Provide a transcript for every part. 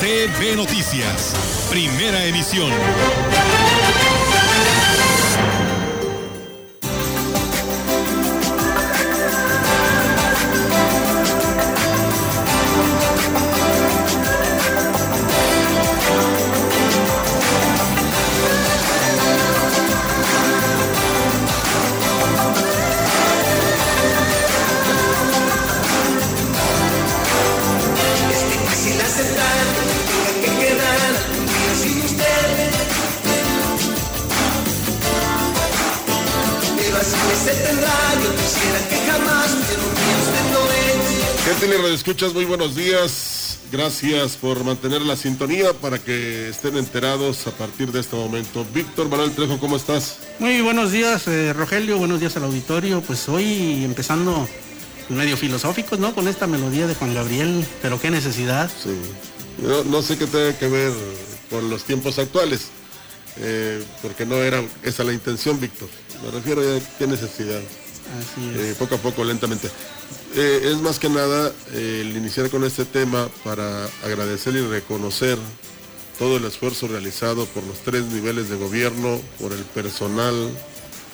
CB Noticias, primera emisión. Escuchas? Muy buenos días. Gracias por mantener la sintonía para que estén enterados a partir de este momento. Víctor Manuel Trejo, ¿cómo estás? Muy buenos días, eh, Rogelio, buenos días al auditorio. Pues hoy empezando medio filosóficos, ¿no? Con esta melodía de Juan Gabriel, pero qué necesidad. Sí. No, no sé qué tenga que ver con los tiempos actuales, eh, porque no era esa la intención, Víctor. Me refiero a qué necesidad. Así es. Eh, poco a poco, lentamente. Eh, es más que nada eh, el iniciar con este tema para agradecer y reconocer todo el esfuerzo realizado por los tres niveles de gobierno, por el personal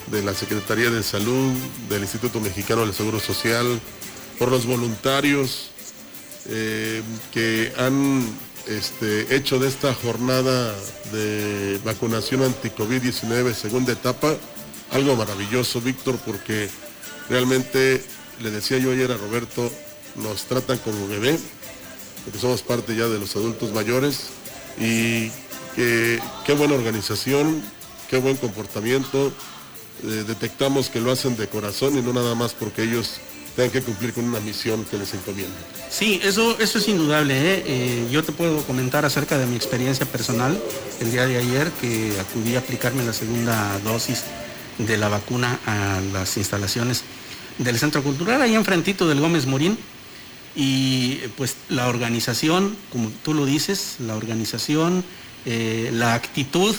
de la Secretaría de Salud, del Instituto Mexicano del Seguro Social, por los voluntarios eh, que han este, hecho de esta jornada de vacunación anti-COVID-19 segunda etapa algo maravilloso, Víctor, porque realmente, le decía yo ayer a Roberto, nos tratan como bebé, porque somos parte ya de los adultos mayores, y qué buena organización, qué buen comportamiento, eh, detectamos que lo hacen de corazón y no nada más porque ellos tengan que cumplir con una misión que les encomienda. Sí, eso, eso es indudable. ¿eh? Eh, yo te puedo comentar acerca de mi experiencia personal el día de ayer que acudí a aplicarme la segunda dosis de la vacuna a las instalaciones del Centro Cultural, ahí enfrentito del Gómez Morín. Y pues la organización, como tú lo dices, la organización, eh, la actitud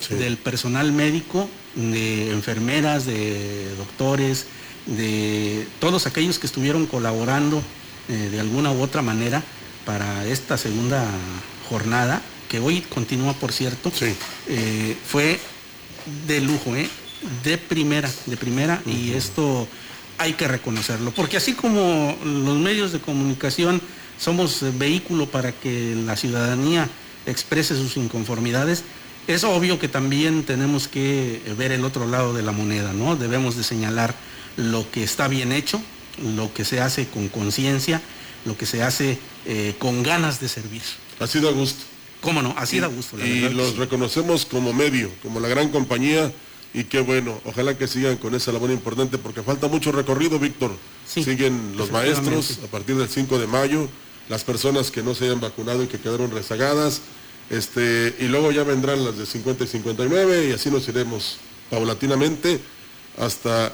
Sí. del personal médico, de enfermeras, de doctores, de todos aquellos que estuvieron colaborando eh, de alguna u otra manera para esta segunda jornada, que hoy continúa por cierto, Sí. eh, fue de lujo, ¿eh? de primera, de primera, y esto hay que reconocerlo, porque así como los medios de comunicación somos eh, vehículo para que la ciudadanía exprese sus inconformidades, es obvio que también tenemos que ver el otro lado de la moneda, ¿no? Debemos de señalar lo que está bien hecho, lo que se hace con conciencia, lo que se hace eh, con ganas de servir. Ha sido a gusto. ¿Cómo no? Así da gusto, la y verdad los sí. reconocemos como medio, como la gran compañía y qué bueno, ojalá que sigan con esa labor importante porque falta mucho recorrido, Víctor. Sí, Siguen los maestros a partir del 5 de mayo, las personas que no se hayan vacunado y que quedaron rezagadas, este, y luego ya vendrán las de 50 y 59 y así nos iremos paulatinamente hasta,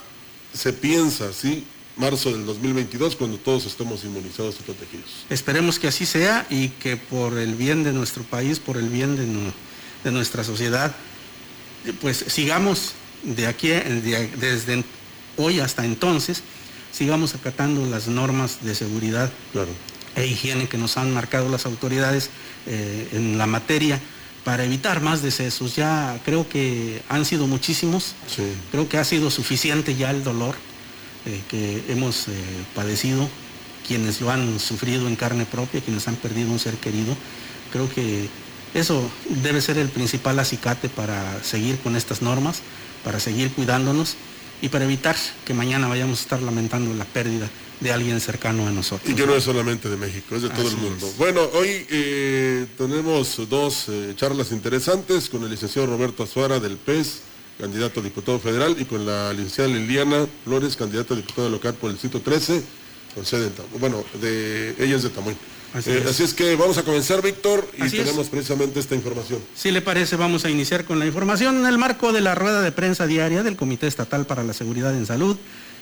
se piensa, ¿sí? Marzo del 2022, cuando todos estemos inmunizados y protegidos. Esperemos que así sea y que por el bien de nuestro país, por el bien de, de nuestra sociedad, pues sigamos de aquí, de- desde hoy hasta entonces, sigamos acatando las normas de seguridad Claro. e higiene que nos han marcado las autoridades eh, en la materia para evitar más decesos. Ya creo que han sido muchísimos, Sí. creo que ha sido suficiente ya el dolor eh, que hemos eh, padecido, quienes lo han sufrido en carne propia, quienes han perdido un ser querido. Creo que eso debe ser el principal acicate para seguir con estas normas, para seguir cuidándonos y para evitar que mañana vayamos a estar lamentando la pérdida de alguien cercano a nosotros. Y que no es solamente de México, es de todo el mundo. es. Bueno, hoy eh, tenemos dos eh, charlas interesantes con el licenciado Roberto Azuara del PES, candidato a diputado federal, y con la licenciada Liliana Flores, candidata a diputada local por el distrito 13. con sede en Tamuín. Bueno, de, ella es de Tamuín. Así, eh, es. así, es. que vamos a comenzar, Víctor, y tenemos precisamente esta información. Si le parece, vamos a iniciar con la información. En el marco de la rueda de prensa diaria del Comité Estatal para la Seguridad en Salud,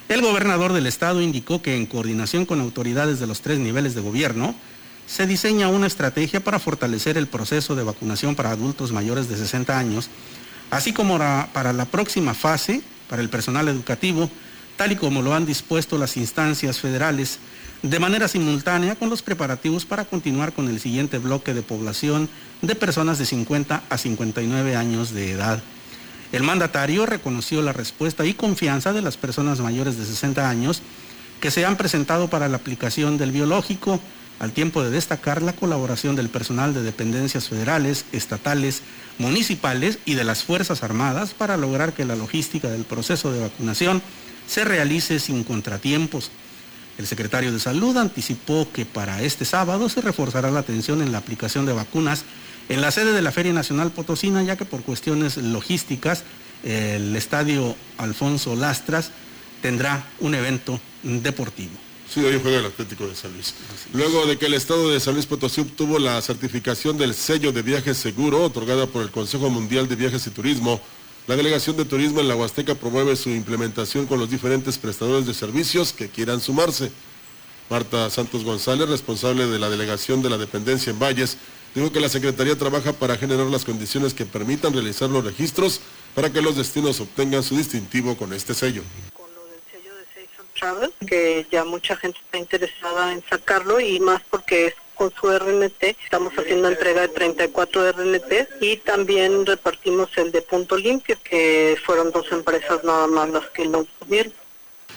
el gobernador del estado indicó que en coordinación con autoridades de los tres niveles de gobierno, se diseña una estrategia para fortalecer el proceso de vacunación para adultos mayores de 60 años, así como para la próxima fase, para el personal educativo, tal y como lo han dispuesto las instancias federales, de manera simultánea con los preparativos para continuar con el siguiente bloque de población de personas de 50 a 59 años de edad. El mandatario reconoció la respuesta y confianza de las personas mayores de 60 años que se han presentado para la aplicación del biológico, al tiempo de destacar la colaboración del personal de dependencias federales, estatales, municipales y de las Fuerzas Armadas para lograr que la logística del proceso de vacunación se realice sin contratiempos. El secretario de Salud anticipó que para este sábado se reforzará la atención en la aplicación de vacunas en la sede de la Feria Nacional Potosina, ya que por cuestiones logísticas el estadio Alfonso Lastras tendrá un evento deportivo. Sí, hoy juega el Atlético de San Luis. Luego de que el Estado de San Luis Potosí obtuvo la certificación del sello de viaje seguro otorgada por el Consejo Mundial de Viajes y Turismo, la Delegación de Turismo en la Huasteca promueve su implementación con los diferentes prestadores de servicios que quieran sumarse. Marta Santos González, responsable de la Delegación de la Dependencia en Valles, dijo que la Secretaría trabaja para generar las condiciones que permitan realizar los registros para que los destinos obtengan su distintivo con este sello que ya mucha gente está interesada en sacarlo y más porque es con su RNT. Estamos haciendo entrega de 34 RNT y también repartimos el de Punto Limpio, que fueron dos empresas nada más las que lo tuvieron.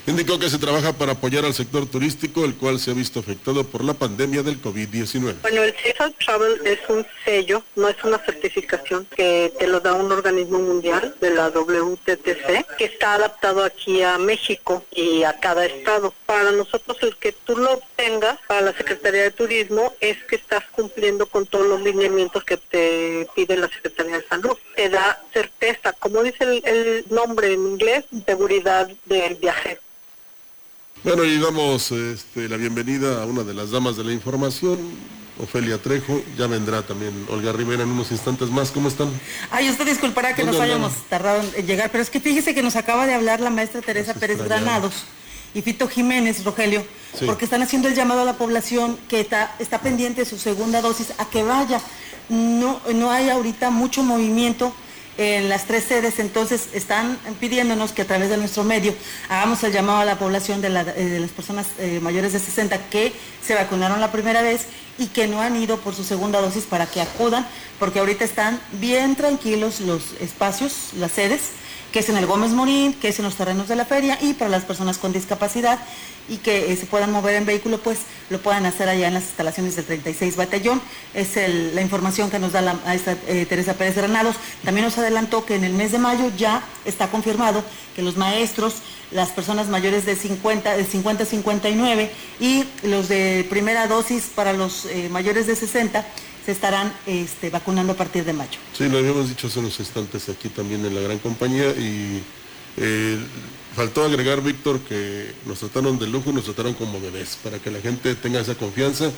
Indicó que se trabaja para apoyar al sector turístico, el cual se ha visto afectado por la pandemia del COVID-19. Bueno, el Safe Travel es un sello, no es una certificación que te lo da un organismo mundial de la WTTC, que está adaptado aquí a México y a cada estado. Para nosotros el que tú lo obtengas, para la Secretaría de Turismo, es que estás cumpliendo con todos los lineamientos que te pide la Secretaría de Salud. Te da certeza, como dice el, el nombre en inglés, seguridad del viaje. Bueno, y damos este, la bienvenida a una de las damas de la información, Ofelia Trejo, ya vendrá también Olga Rivera en unos instantes más. ¿Cómo están? Ay, usted disculpará que nos hayamos tardado en llegar, pero es que fíjese que nos acaba de hablar la maestra Teresa Pérez Granados y Fito Jiménez, Rogelio, porque están haciendo el llamado a la población que está, está pendiente de su segunda dosis a que vaya. No, no hay ahorita mucho movimiento en las tres sedes, entonces están pidiéndonos que a través de nuestro medio hagamos el llamado a la población de, eh, las personas eh, mayores de 60 que se vacunaron la primera vez y que no han ido por su segunda dosis para que acudan, porque ahorita están bien tranquilos los espacios, las sedes, que es en el Gómez Morín, que es en los terrenos de la feria y para las personas con discapacidad y que eh, se puedan mover en vehículo, pues lo puedan hacer allá en las instalaciones del 36 Batallón. Es la información que nos da la maestra eh, Teresa Pérez Granados. También nos adelantó que en el mes de mayo ya está confirmado que los maestros, las personas mayores de 50, de 50 a 59 y los de primera dosis para los eh, mayores de 60 se estarán este, vacunando a partir de mayo. Sí, lo habíamos dicho hace unos instantes aquí también en la gran compañía y faltó agregar, Víctor, que nos trataron de lujo y nos trataron como bebés, para que la gente tenga esa confianza.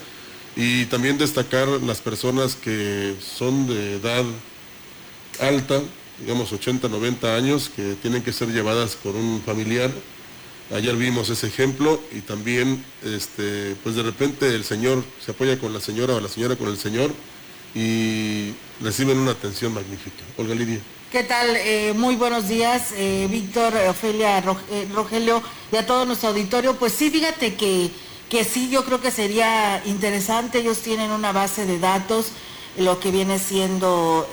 Y también destacar las personas que son de edad alta, digamos 80, 90 años, que tienen que ser llevadas por un familiar. Ayer vimos ese ejemplo y también, este, pues de repente el señor se apoya con la señora o la señora con el señor y reciben una atención magnífica. Olga Lidia. ¿Qué tal? Eh, muy buenos días, eh, Víctor, Ofelia, eh, Rogelio y a todo nuestro auditorio. Pues sí, fíjate que, que sí, yo creo que sería interesante. Ellos tienen una base de datos, lo que viene siendo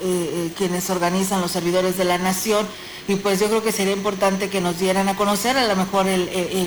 quienes organizan los servidores de la nación. Y pues yo creo que sería importante que nos dieran a conocer, a lo mejor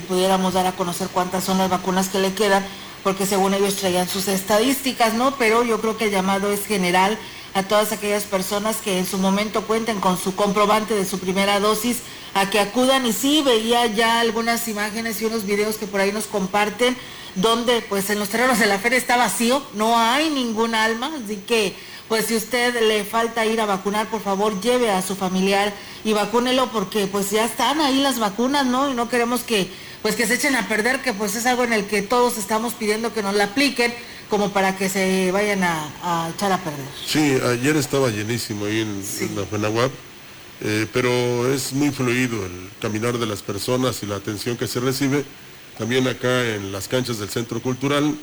pudiéramos dar a conocer cuántas son las vacunas que le quedan, porque según ellos traían sus estadísticas, ¿no? Pero yo creo que el llamado es general a todas aquellas personas que en su momento cuenten con su comprobante de su primera dosis a que acudan y sí veía ya algunas imágenes y unos videos que por ahí nos comparten donde pues en los terrenos de la feria está vacío, no hay ningún alma, así que pues si usted le falta ir a vacunar, por favor lleve a su familiar y vacúnelo porque pues ya están ahí las vacunas, ¿no? Y no queremos que pues que se echen a perder, que pues es algo en el que todos estamos pidiendo que nos la apliquen como para que se vayan a, echar a perder. Sí, ayer estaba llenísimo ahí en, la FENAWAP, eh, pero es muy fluido el caminar de las personas y la atención que se recibe. También acá en las canchas del Centro Cultural,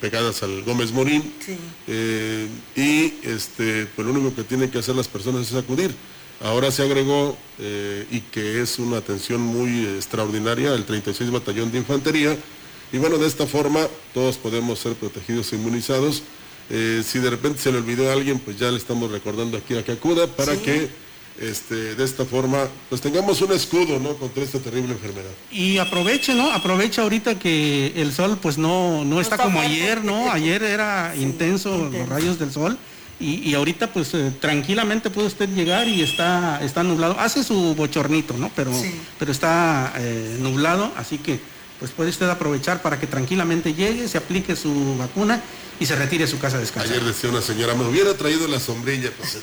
pegadas al Gómez Morín. Eh, y este, pues lo único que tienen que hacer las personas es acudir. Ahora se agregó, eh, y que es una atención muy extraordinaria, el 36 Batallón de Infantería. Y bueno, de esta forma todos podemos ser protegidos e inmunizados. Eh, si de repente se le olvidó a alguien, pues ya le estamos recordando aquí a que acuda para que este, de esta forma, pues tengamos un escudo, ¿no? Contra esta terrible enfermedad. Y aproveche, ¿no? Aprovecha ahorita que el sol, pues no, no, está, como ayer, ¿no? Ayer era intenso, los rayos del sol. Y, ahorita pues eh, tranquilamente puede usted llegar y está, está nublado. Hace su bochornito, ¿no? Pero, pero está eh, nublado, así que pues puede usted aprovechar para que tranquilamente llegue, se aplique su vacuna y se retire a su casa a descansar. Ayer decía una señora, me hubiera traído la sombrilla, pues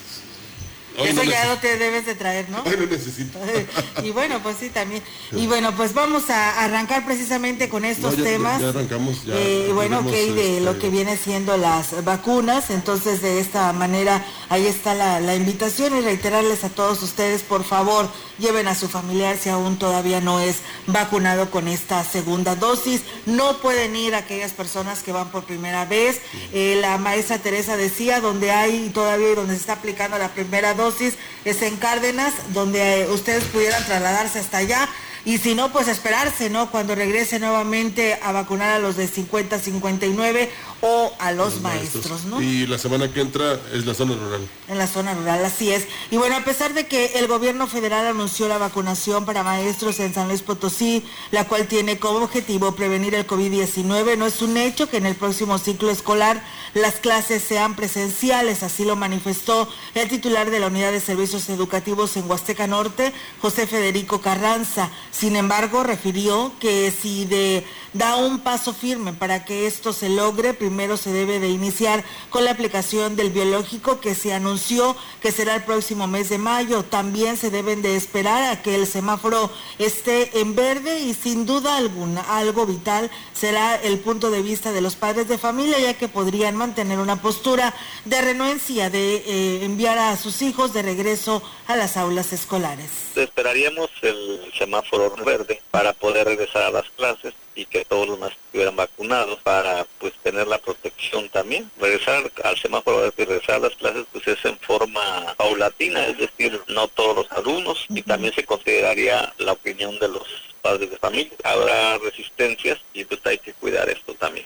eso ya no te debes de traer, ¿no? Hoy no necesito. y bueno, pues sí, también. Y bueno, pues vamos a arrancar precisamente con estos temas. Ya, arrancamos, ya. Eh, bueno, ok, de lo este, que viene siendo las vacunas. Entonces, de esta manera, ahí está la, la invitación y reiterarles a todos ustedes, por favor, lleven a su familiar si aún todavía no es vacunado con esta segunda dosis. No pueden ir aquellas personas que van por primera vez. Eh, la maestra Teresa decía, donde hay todavía donde se está aplicando la primera dosis es en Cárdenas, donde eh, ustedes pudieran trasladarse hasta allá y si no, pues esperarse, ¿no? Cuando regrese nuevamente a vacunar a los de 50, 59 o a los, maestros, ¿no? Y la semana que entra es la zona rural. En la zona rural, así es. Y bueno, a pesar de que el gobierno federal anunció la vacunación para maestros en San Luis Potosí, la cual tiene como objetivo prevenir el COVID-19, no es un hecho que en el próximo ciclo escolar las clases sean presenciales, así lo manifestó el titular de la Unidad de Servicios Educativos en Huasteca Norte, José Federico Carranza. Sin embargo, refirió que si de, da un paso firme para que esto se logre, primero se debe de iniciar con la aplicación del biológico que se anunció que será el próximo mes de mayo. También se deben de esperar a que el semáforo esté en verde y sin duda alguna algo vital será el punto de vista de los padres de familia, ya que podrían mantener una postura de renuencia de eh, enviar a sus hijos de regreso a las aulas escolares. Esperaríamos el semáforo verde para poder regresar a las clases y que todos los maestros estuvieran vacunados para pues tener la protección también. Regresar al semáforo y regresar a las clases pues es en forma paulatina, es decir, no todos los alumnos y también se consideraría la opinión de los padres de familia. Habrá resistencias y pues hay que cuidar esto también.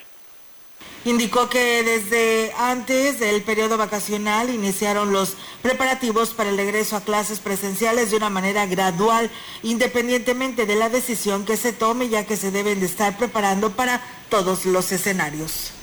Indicó que desde antes del periodo vacacional iniciaron los preparativos para el regreso a clases presenciales de una manera gradual, independientemente de la decisión que se tome, ya que se deben de estar preparando para todos los escenarios.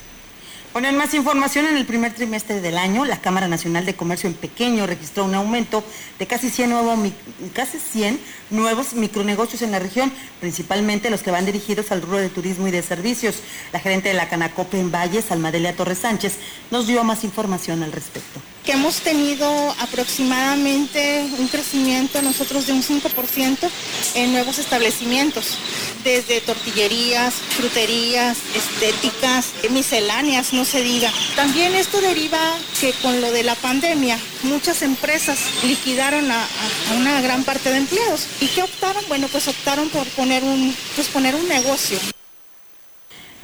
Ponen más información, en el primer trimestre del año, la Cámara Nacional de Comercio en Pequeño registró un aumento de casi 100, casi 100 nuevos micronegocios en la región, principalmente los que van dirigidos al rubro de turismo y de servicios. La gerente de la Canacope en Valles, Almadelia Torres Sánchez, nos dio más información al respecto que hemos tenido aproximadamente un crecimiento nosotros de un 5% en nuevos establecimientos, desde tortillerías, fruterías, estéticas, misceláneas, no se diga. También esto deriva que con lo de la pandemia muchas empresas liquidaron a, una gran parte de empleados. ¿Y qué optaron? Bueno, pues optaron por poner un, pues poner un negocio.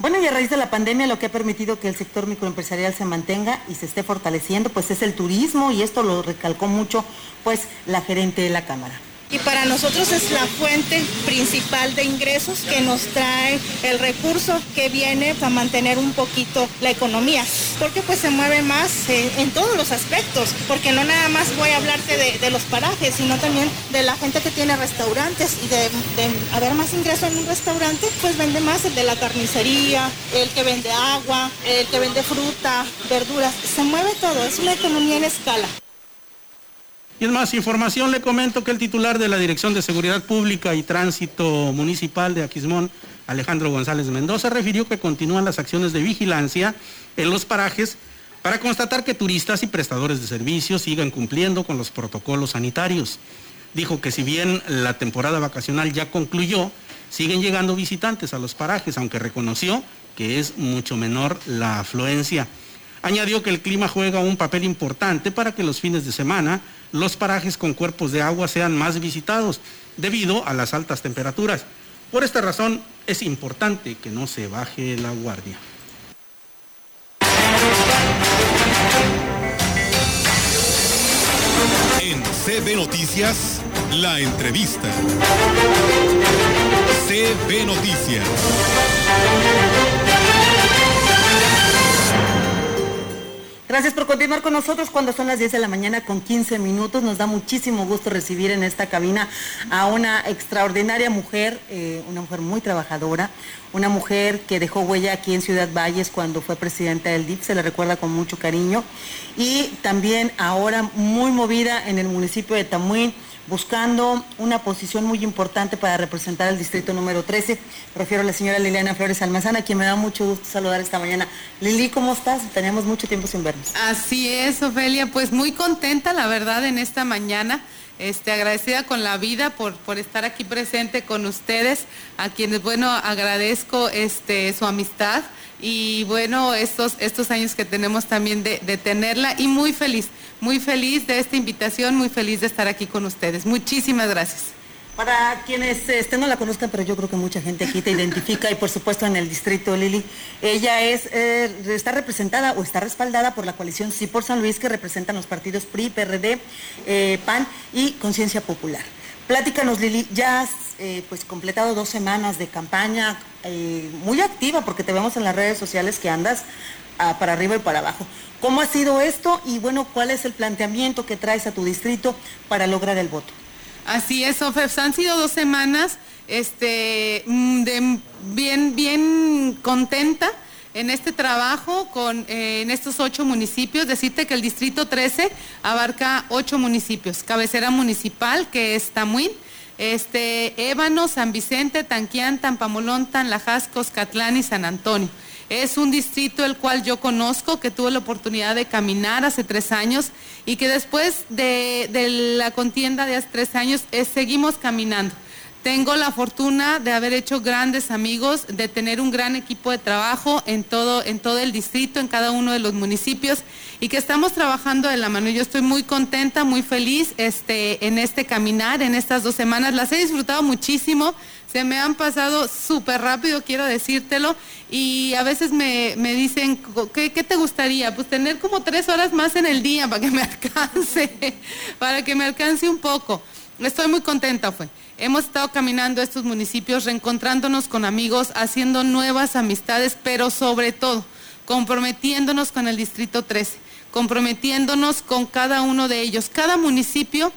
Bueno, y a raíz de la pandemia lo que ha permitido que el sector microempresarial se mantenga y se esté fortaleciendo, pues es el turismo y esto lo recalcó mucho pues la gerente de la Cámara y para nosotros es la fuente principal de ingresos que nos trae el recurso que viene a mantener un poquito la economía, porque pues se mueve más eh, en todos los aspectos, porque no nada más voy a hablarte de, los parajes, sino también de la gente que tiene restaurantes y de, haber más ingreso en un restaurante, pues vende más el de la carnicería, el que vende agua, el que vende fruta, verduras, se mueve todo, es una economía en escala. Y más información, le comento que el titular de la Dirección de Seguridad Pública y Tránsito Municipal de Aquismón, Alejandro González Mendoza, refirió que continúan las acciones de vigilancia en los parajes para constatar que turistas y prestadores de servicios sigan cumpliendo con los protocolos sanitarios. Dijo que si bien la temporada vacacional ya concluyó, siguen llegando visitantes a los parajes, aunque reconoció que es mucho menor la afluencia. Añadió que el clima juega un papel importante para que los fines de semana los parajes con cuerpos de agua sean más visitados debido a las altas temperaturas. Por esta razón es importante que no se baje la guardia. En CB Noticias, la entrevista. CB Noticias. Gracias por continuar con nosotros cuando son las 10 de la mañana con 15 minutos. Nos da muchísimo gusto recibir en esta cabina a una extraordinaria mujer, eh, una mujer muy trabajadora, una mujer que dejó huella aquí en Ciudad Valles cuando fue presidenta del DIF, se le recuerda con mucho cariño, y también ahora muy movida en el municipio de Tamuín buscando una posición muy importante para representar el distrito número 13. Prefiero a la señora Liliana Flores Almazana, quien me da mucho gusto saludar esta mañana. Lili, ¿cómo estás? Teníamos mucho tiempo sin vernos. Así es, Ofelia, pues muy contenta, la verdad, en esta mañana. Este, agradecida con la vida por, por estar aquí presente con ustedes, a quienes, bueno, agradezco este, su amistad y, bueno, estos, estos años que tenemos también de, tenerla y muy feliz muy feliz de esta invitación, muy feliz de estar aquí con ustedes. Muchísimas gracias. Para quienes este, no la conozcan, pero yo creo que mucha gente aquí te identifica y por supuesto en el distrito Lili, ella es eh, está representada o está respaldada por la coalición Sí por San Luis que representan los partidos PRI, PRD, eh, PAN y Conciencia Popular. Pláticanos Lili, ya has eh, pues completado dos semanas de campaña muy activa porque te vemos en las redes sociales que andas ah, para arriba y para abajo. ¿Cómo ha sido esto? Y bueno, ¿cuál es el planteamiento que traes a tu distrito para lograr el voto? Así es, Ofeps. Han sido dos semanas este, mm, bien, bien contenta en este trabajo con, eh, en estos ocho municipios. Decirte que el distrito 13 abarca ocho municipios. Cabecera municipal, que es Tamuín, este, Ébano, San Vicente, Tanquián, Tampamolón, Tanlajascos, Catlán y San Antonio. Es un distrito el cual yo conozco, que tuve la oportunidad de caminar hace tres años y que después de, la contienda de hace tres años eh, seguimos caminando. Tengo la fortuna de haber hecho grandes amigos, de tener un gran equipo de trabajo en todo, en todo el distrito, en cada uno de los municipios y que estamos trabajando de la mano. Yo estoy muy contenta, muy feliz este, en este caminar, en estas dos semanas. Las he disfrutado muchísimo, se me han pasado súper rápido, quiero decírtelo, y a veces me, dicen, ¿qué, ¿qué, te gustaría? Pues tener como tres horas más en el día para que me alcance, para que me alcance un poco. Estoy muy contenta, fue. Hemos estado caminando estos municipios, reencontrándonos con amigos, haciendo nuevas amistades, pero sobre todo comprometiéndonos con el Distrito 13, comprometiéndonos con cada uno de ellos. Cada municipio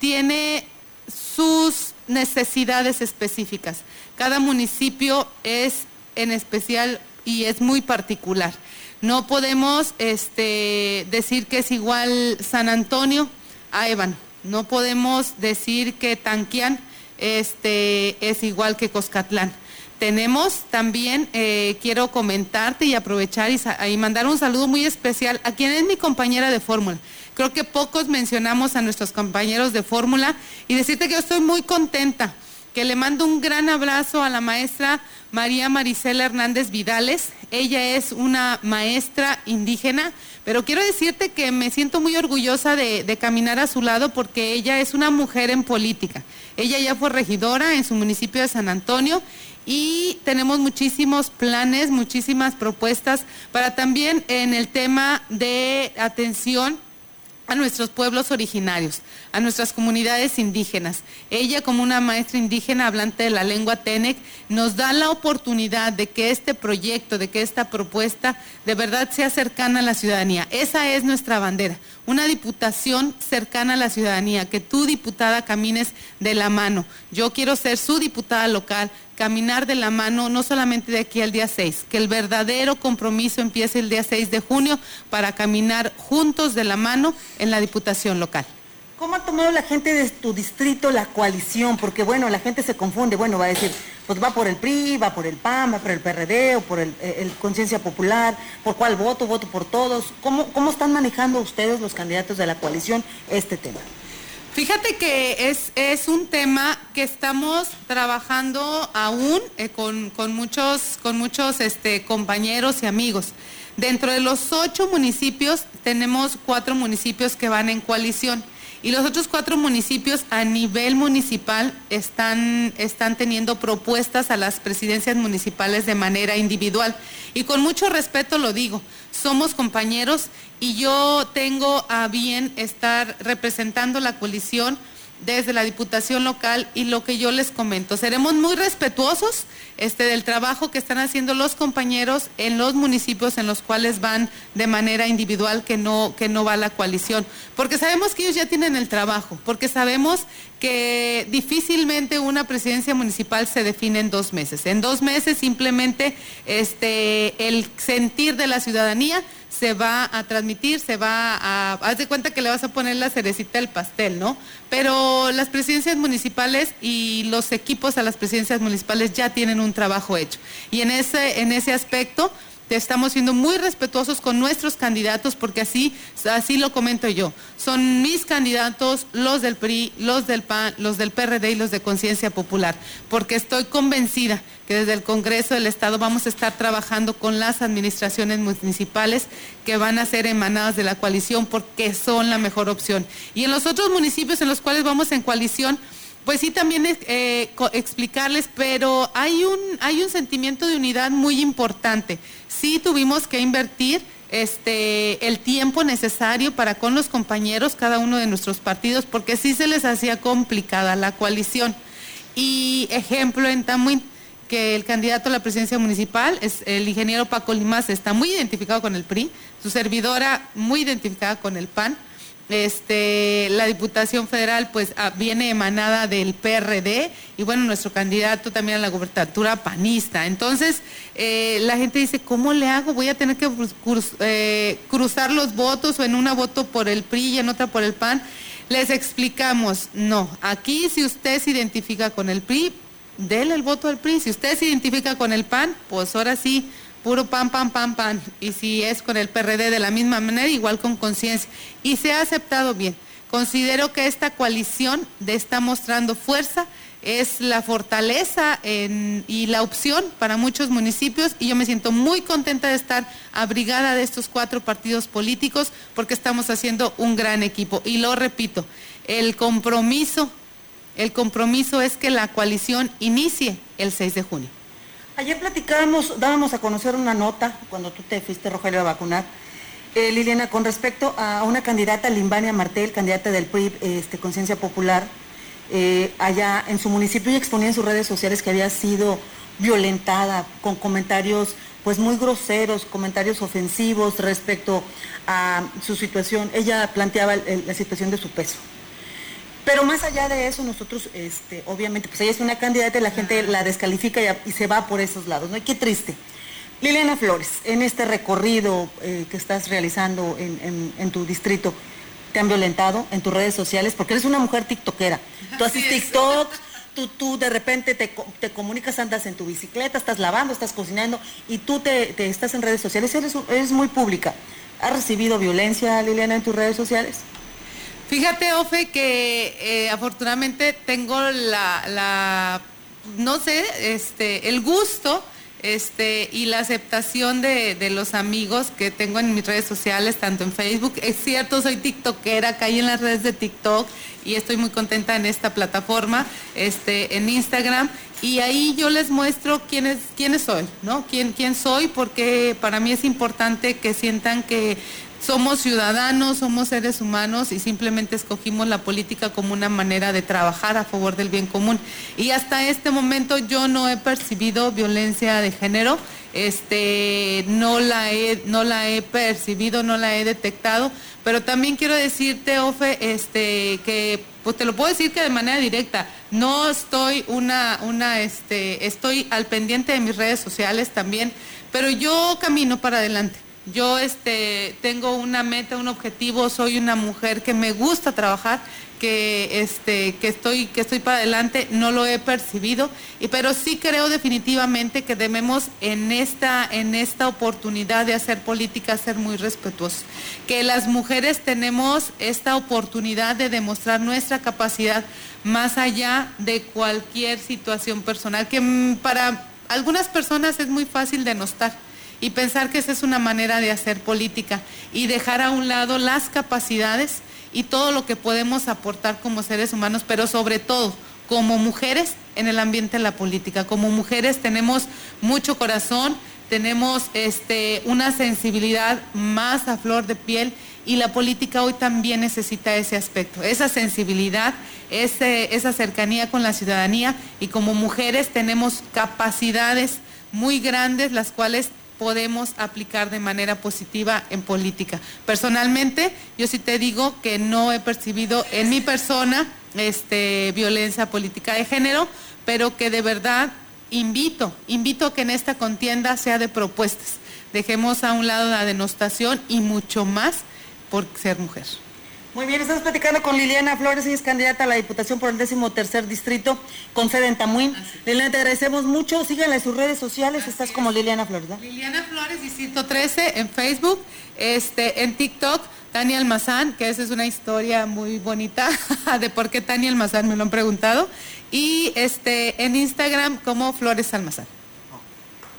tiene sus necesidades específicas. Cada municipio es en especial y es muy particular. No podemos este, decir que es igual San Antonio a Ébano. No podemos decir que Tanquián este, es igual que Coscatlán. Tenemos también, eh, quiero comentarte y aprovechar y, mandar un saludo muy especial a quien es mi compañera de fórmula. Creo que pocos mencionamos a nuestros compañeros de fórmula y decirte que yo estoy muy contenta, que le mando un gran abrazo a la maestra María Marisela Hernández Vidales. Ella es una maestra indígena pero quiero decirte que me siento muy orgullosa de, caminar a su lado porque ella es una mujer en política. Ella ya fue regidora en su municipio de San Antonio y tenemos muchísimos planes, muchísimas propuestas para también en el tema de atención a nuestros pueblos originarios, a nuestras comunidades indígenas. Ella, como una maestra indígena hablante de la lengua Tenec, nos da la oportunidad de que este proyecto, de que esta propuesta de verdad sea cercana a la ciudadanía. Esa es nuestra bandera, una diputación cercana a la ciudadanía, que tú, diputada, camines de la mano. Yo quiero ser su diputada local, caminar de la mano, no solamente de aquí al día 6, que el verdadero compromiso empiece el día 6 de junio para caminar juntos de la mano en la Diputación local. ¿Cómo ha tomado la gente de tu distrito la coalición? Porque bueno, la gente se confunde, bueno, va a decir, pues va por el PRI, va por el PAN, va por el PRD o por el, eh, Conciencia Popular, ¿por cuál voto? ¿Voto por todos? ¿Cómo, ¿Cómo están manejando ustedes los candidatos de la coalición este tema? Fíjate que es, es un tema que estamos trabajando aún eh, con, muchos, con muchos este, compañeros y amigos. Dentro de los ocho municipios tenemos cuatro municipios que van en coalición y los otros cuatro municipios a nivel municipal están, están teniendo propuestas a las presidencias municipales de manera individual. Y con mucho respeto lo digo, somos compañeros y yo tengo a bien estar representando la coalición desde la Diputación Local y lo que yo les comento. Seremos muy respetuosos este, del trabajo que están haciendo los compañeros en los municipios en los cuales van de manera individual que no, que no va la coalición. Porque sabemos que ellos ya tienen el trabajo, porque sabemos que difícilmente una presidencia municipal se define en dos meses. En dos meses simplemente este, el sentir de la ciudadanía se va a transmitir, se va a... Haz de cuenta que le vas a poner la cerecita del pastel, ¿no? Pero las presidencias municipales y los equipos a las presidencias municipales ya tienen un trabajo hecho. Y en ese, en ese aspecto estamos siendo muy respetuosos con nuestros candidatos porque así, así lo comento yo. Son mis candidatos, los del PRI, los del PAN, los del PRD y los de Conciencia Popular, porque estoy convencida que desde el Congreso del Estado vamos a estar trabajando con las administraciones municipales que van a ser emanadas de la coalición porque son la mejor opción. Y en los otros municipios en los cuales vamos en coalición, pues sí, también eh, explicarles, pero hay un, hay un sentimiento de unidad muy importante. Sí tuvimos que invertir este, el tiempo necesario para con los compañeros, cada uno de nuestros partidos, porque sí se les hacía complicada la coalición. Y ejemplo en Tamuín, que el candidato a la presidencia municipal, es el ingeniero Paco Limas, está muy identificado con el PRI, su servidora muy identificada con el PAN este, la Diputación Federal pues ah, viene emanada del PRD y bueno, nuestro candidato también a la gobernatura panista. Entonces, eh, la gente dice, ¿cómo le hago? Voy a tener que eh, cruzar los votos o en una voto por el PRI y en otra por el PAN. Les explicamos, no, aquí si usted se identifica con el PRI, déle el voto al PRI. Si usted se identifica con el PAN, pues ahora sí, puro pan, pan, pan, pan. Y si es con el PRD de la misma manera, igual con conciencia. Y se ha aceptado bien. Considero que esta coalición está mostrando fuerza, es la fortaleza y la opción para muchos municipios y yo me siento muy contenta de estar abrigada de estos cuatro partidos políticos porque estamos haciendo un gran equipo. Y lo repito, el compromiso, el compromiso es que la coalición inicie el 6 de junio. Ayer platicábamos, dábamos a conocer una nota cuando tú te fuiste, Rogelio, a vacunar. Eh, Liliana, con respecto a una candidata, Limbania Martel, candidata del PRI, este, Conciencia Popular, eh, allá en su municipio y exponía en sus redes sociales que había sido violentada con comentarios pues muy groseros, comentarios ofensivos respecto a su situación. Ella planteaba la situación de su peso. Pero más allá de eso, nosotros, este, obviamente, pues ella es una candidata y la gente la descalifica y, se va por esos lados, ¿no? Y qué triste. Liliana Flores, en este recorrido eh, que estás realizando en, tu distrito, ¿te han violentado en tus redes sociales? Porque eres una mujer tiktokera. Tú haces TikTok, tú, tú de repente te, comunicas, andas en tu bicicleta, estás lavando, estás cocinando y tú te, estás en redes sociales, eres, eres muy pública. ¿Has recibido violencia, Liliana, en tus redes sociales? Fíjate, Ofe, que eh, afortunadamente tengo la, no sé, este, el gusto este, y la aceptación de, los amigos que tengo en mis redes sociales, tanto en Facebook. Es cierto, soy tiktokera, caí en las redes de TikTok y estoy muy contenta en esta plataforma, este, en Instagram. Y ahí yo les muestro quién, es, quién soy, ¿no? Quién, quién soy, porque para mí es importante que sientan que somos ciudadanos, somos seres humanos y simplemente escogimos la política como una manera de trabajar a favor del bien común. Y hasta este momento yo no he percibido violencia de género, este, no, la he, no la he percibido, no la he detectado, pero también quiero decirte, Ofe, este, que pues te lo puedo decir que de manera directa, no estoy una, una, este, estoy al pendiente de mis redes sociales también, pero yo camino para adelante Yo este, tengo una meta, un objetivo, soy una mujer que me gusta trabajar, que, este, que, estoy, que estoy para adelante, no lo he percibido, y, pero sí creo definitivamente que debemos en esta, en esta oportunidad de hacer política ser muy respetuosos, que las mujeres tenemos esta oportunidad de demostrar nuestra capacidad más allá de cualquier situación personal, que mm, para algunas personas es muy fácil denostar y pensar que esa es una manera de hacer política y dejar a un lado las capacidades y todo lo que podemos aportar como seres humanos, pero sobre todo como mujeres en el ambiente de la política. Como mujeres tenemos mucho corazón, tenemos este, una sensibilidad más a flor de piel y la política hoy también necesita ese aspecto, esa sensibilidad, esa cercanía con la ciudadanía y como mujeres tenemos capacidades muy grandes las cuales podemos aplicar de manera positiva en política. Personalmente, yo sí te digo que no he percibido en mi persona este, violencia política de género, pero que de verdad invito, invito a que en esta contienda sea de propuestas. Dejemos a un lado la denostación y mucho más por ser mujer. Muy bien, estamos platicando con Liliana Flores, ella es candidata a la Diputación por el décimo tercer distrito con sede en Tamuín. Liliana, te agradecemos mucho. Síganla en sus redes sociales, estás como Liliana Flores, ¿verdad? Liliana Flores, distrito 13, en Facebook, este, en TikTok, Tania Almazán, que esa es una historia muy bonita de por qué Tania Almazán, me lo han preguntado. Y este, en Instagram como Flores Almazán.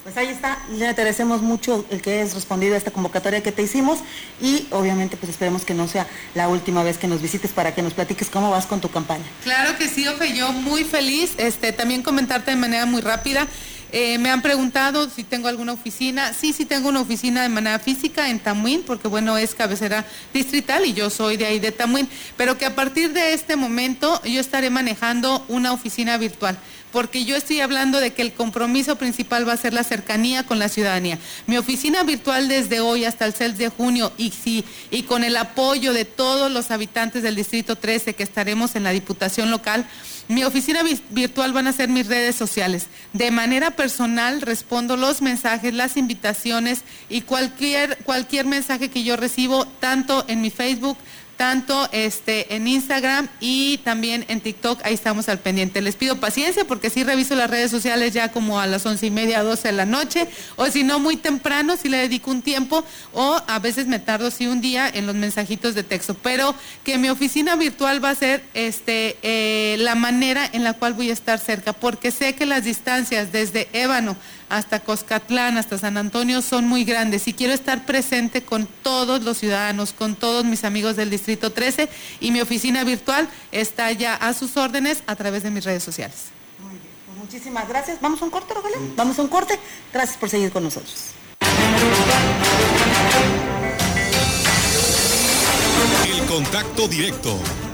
Pues ahí está, le agradecemos mucho el que hayas respondido a esta convocatoria que te hicimos y obviamente pues esperemos que no sea la última vez que nos visites para que nos platiques cómo vas con tu campaña. Claro que sí, Ofe, yo muy feliz, este, también comentarte de manera muy rápida. Eh, me han preguntado si tengo alguna oficina. Sí, sí tengo una oficina de manera física en Tamuín, porque bueno, es cabecera distrital y yo soy de ahí de Tamuín, pero que a partir de este momento yo estaré manejando una oficina virtual porque yo estoy hablando de que el compromiso principal va a ser la cercanía con la ciudadanía. Mi oficina virtual desde hoy hasta el 6 de junio y, sí, y con el apoyo de todos los habitantes del Distrito 13 que estaremos en la Diputación local, mi oficina virtual van a ser mis redes sociales. De manera personal respondo los mensajes, las invitaciones y cualquier, cualquier mensaje que yo recibo, tanto en mi Facebook, tanto este, en Instagram y también en TikTok, ahí estamos al pendiente. Les pido paciencia porque sí reviso las redes sociales ya como a las once y media, doce de la noche, o si no muy temprano, si le dedico un tiempo, o a veces me tardo sí un día en los mensajitos de texto, pero que mi oficina virtual va a ser este, eh, la manera en la cual voy a estar cerca, porque sé que las distancias desde Ébano hasta Coscatlán, hasta San Antonio, son muy grandes y quiero estar presente con todos los ciudadanos, con todos mis amigos del Distrito 13 y mi oficina virtual está ya a sus órdenes a través de mis redes sociales. Muy bien, pues muchísimas gracias. ¿Vamos a un corte, Rogelio? Vamos a un corte. Gracias por seguir con nosotros. El contacto directo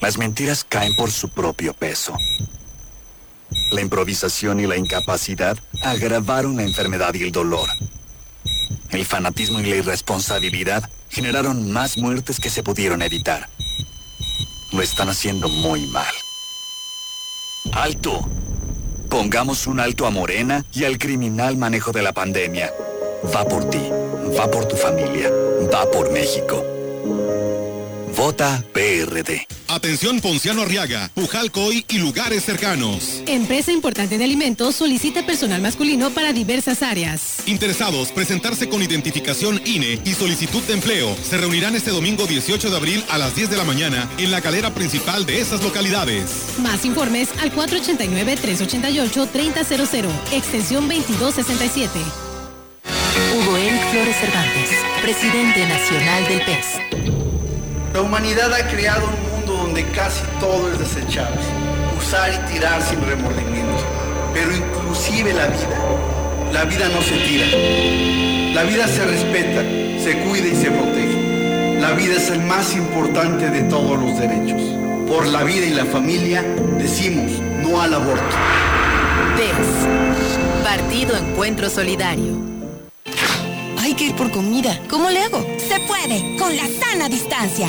Las mentiras caen por su propio peso. La improvisación y la incapacidad agravaron la enfermedad y el dolor. El fanatismo y la irresponsabilidad generaron más muertes que se pudieron evitar. Lo están haciendo muy mal. ¡Alto! Pongamos un alto a Morena y al criminal manejo de la pandemia. Va por ti, va por tu familia, va por México. Vota PRD. Atención Ponciano Arriaga, Pujalcoy y lugares cercanos. Empresa importante de alimentos solicita personal masculino para diversas áreas. Interesados, presentarse con identificación INE y solicitud de empleo. Se reunirán este domingo 18 de abril a las 10 de la mañana en la calera principal de esas localidades. Más informes al 489-388-3000, extensión 2267. Hugo Eric Flores Cervantes, presidente nacional del PES. La humanidad ha creado un mundo donde casi todo es desechable, usar y tirar sin remordimientos, pero inclusive la vida. La vida no se tira, La vida se respeta, se cuida y se protege. La vida es el más importante de todos los derechos. Por la vida y la familia decimos no al aborto. PES. Partido Encuentro Solidario. Hay que ir por comida. ¿Cómo le hago? Se puede, con la sana distancia.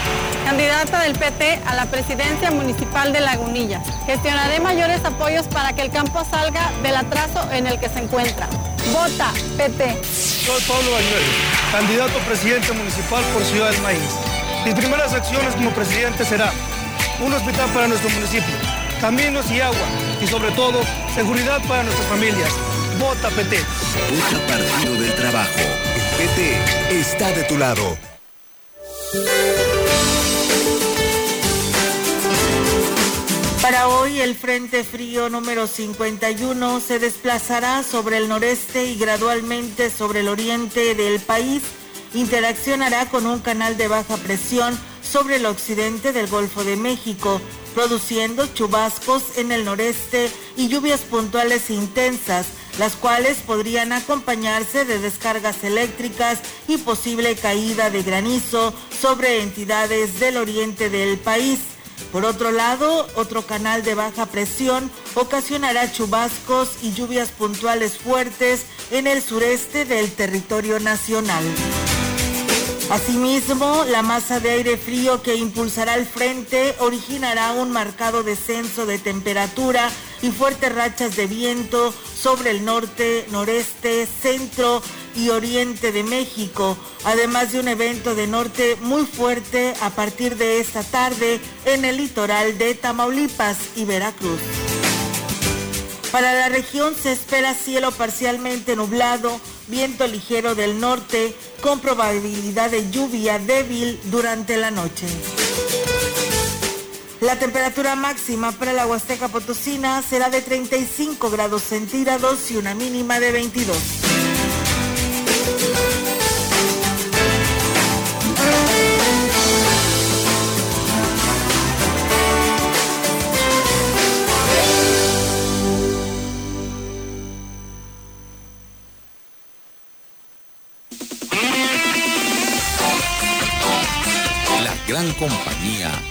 candidata del PT a la presidencia municipal de Lagunilla. Gestionaré mayores apoyos para que el campo salga del atraso en el que se encuentra. Vota PT. Soy Pablo Bañuelos, candidato a presidente municipal por Ciudad del Maíz. Mis primeras acciones como presidente será un hospital para nuestro municipio, caminos y agua y sobre todo seguridad para nuestras familias. Vota PT. Vota Partido del Trabajo. El PT está de tu lado. Para hoy el Frente Frío número 51 se desplazará sobre el noreste y gradualmente sobre el oriente del país. Interaccionará con un canal de baja presión sobre el occidente del Golfo de México, produciendo chubascos en el noreste y lluvias puntuales intensas, las cuales podrían acompañarse de descargas eléctricas y posible caída de granizo sobre entidades del oriente del país. Por otro lado, otro canal de baja presión ocasionará chubascos y lluvias puntuales fuertes en el sureste del territorio nacional. Asimismo, la masa de aire frío que impulsará el frente originará un marcado descenso de temperatura y fuertes rachas de viento sobre el norte, noreste, centro y oriente de México, además de un evento de norte muy fuerte a partir de esta tarde en el litoral de Tamaulipas y Veracruz. Para la región se espera cielo parcialmente nublado, viento ligero del norte con probabilidad de lluvia débil durante la noche. La temperatura máxima para la Huasteca Potosina será de 35 grados centígrados y una mínima de 22. La gran compañía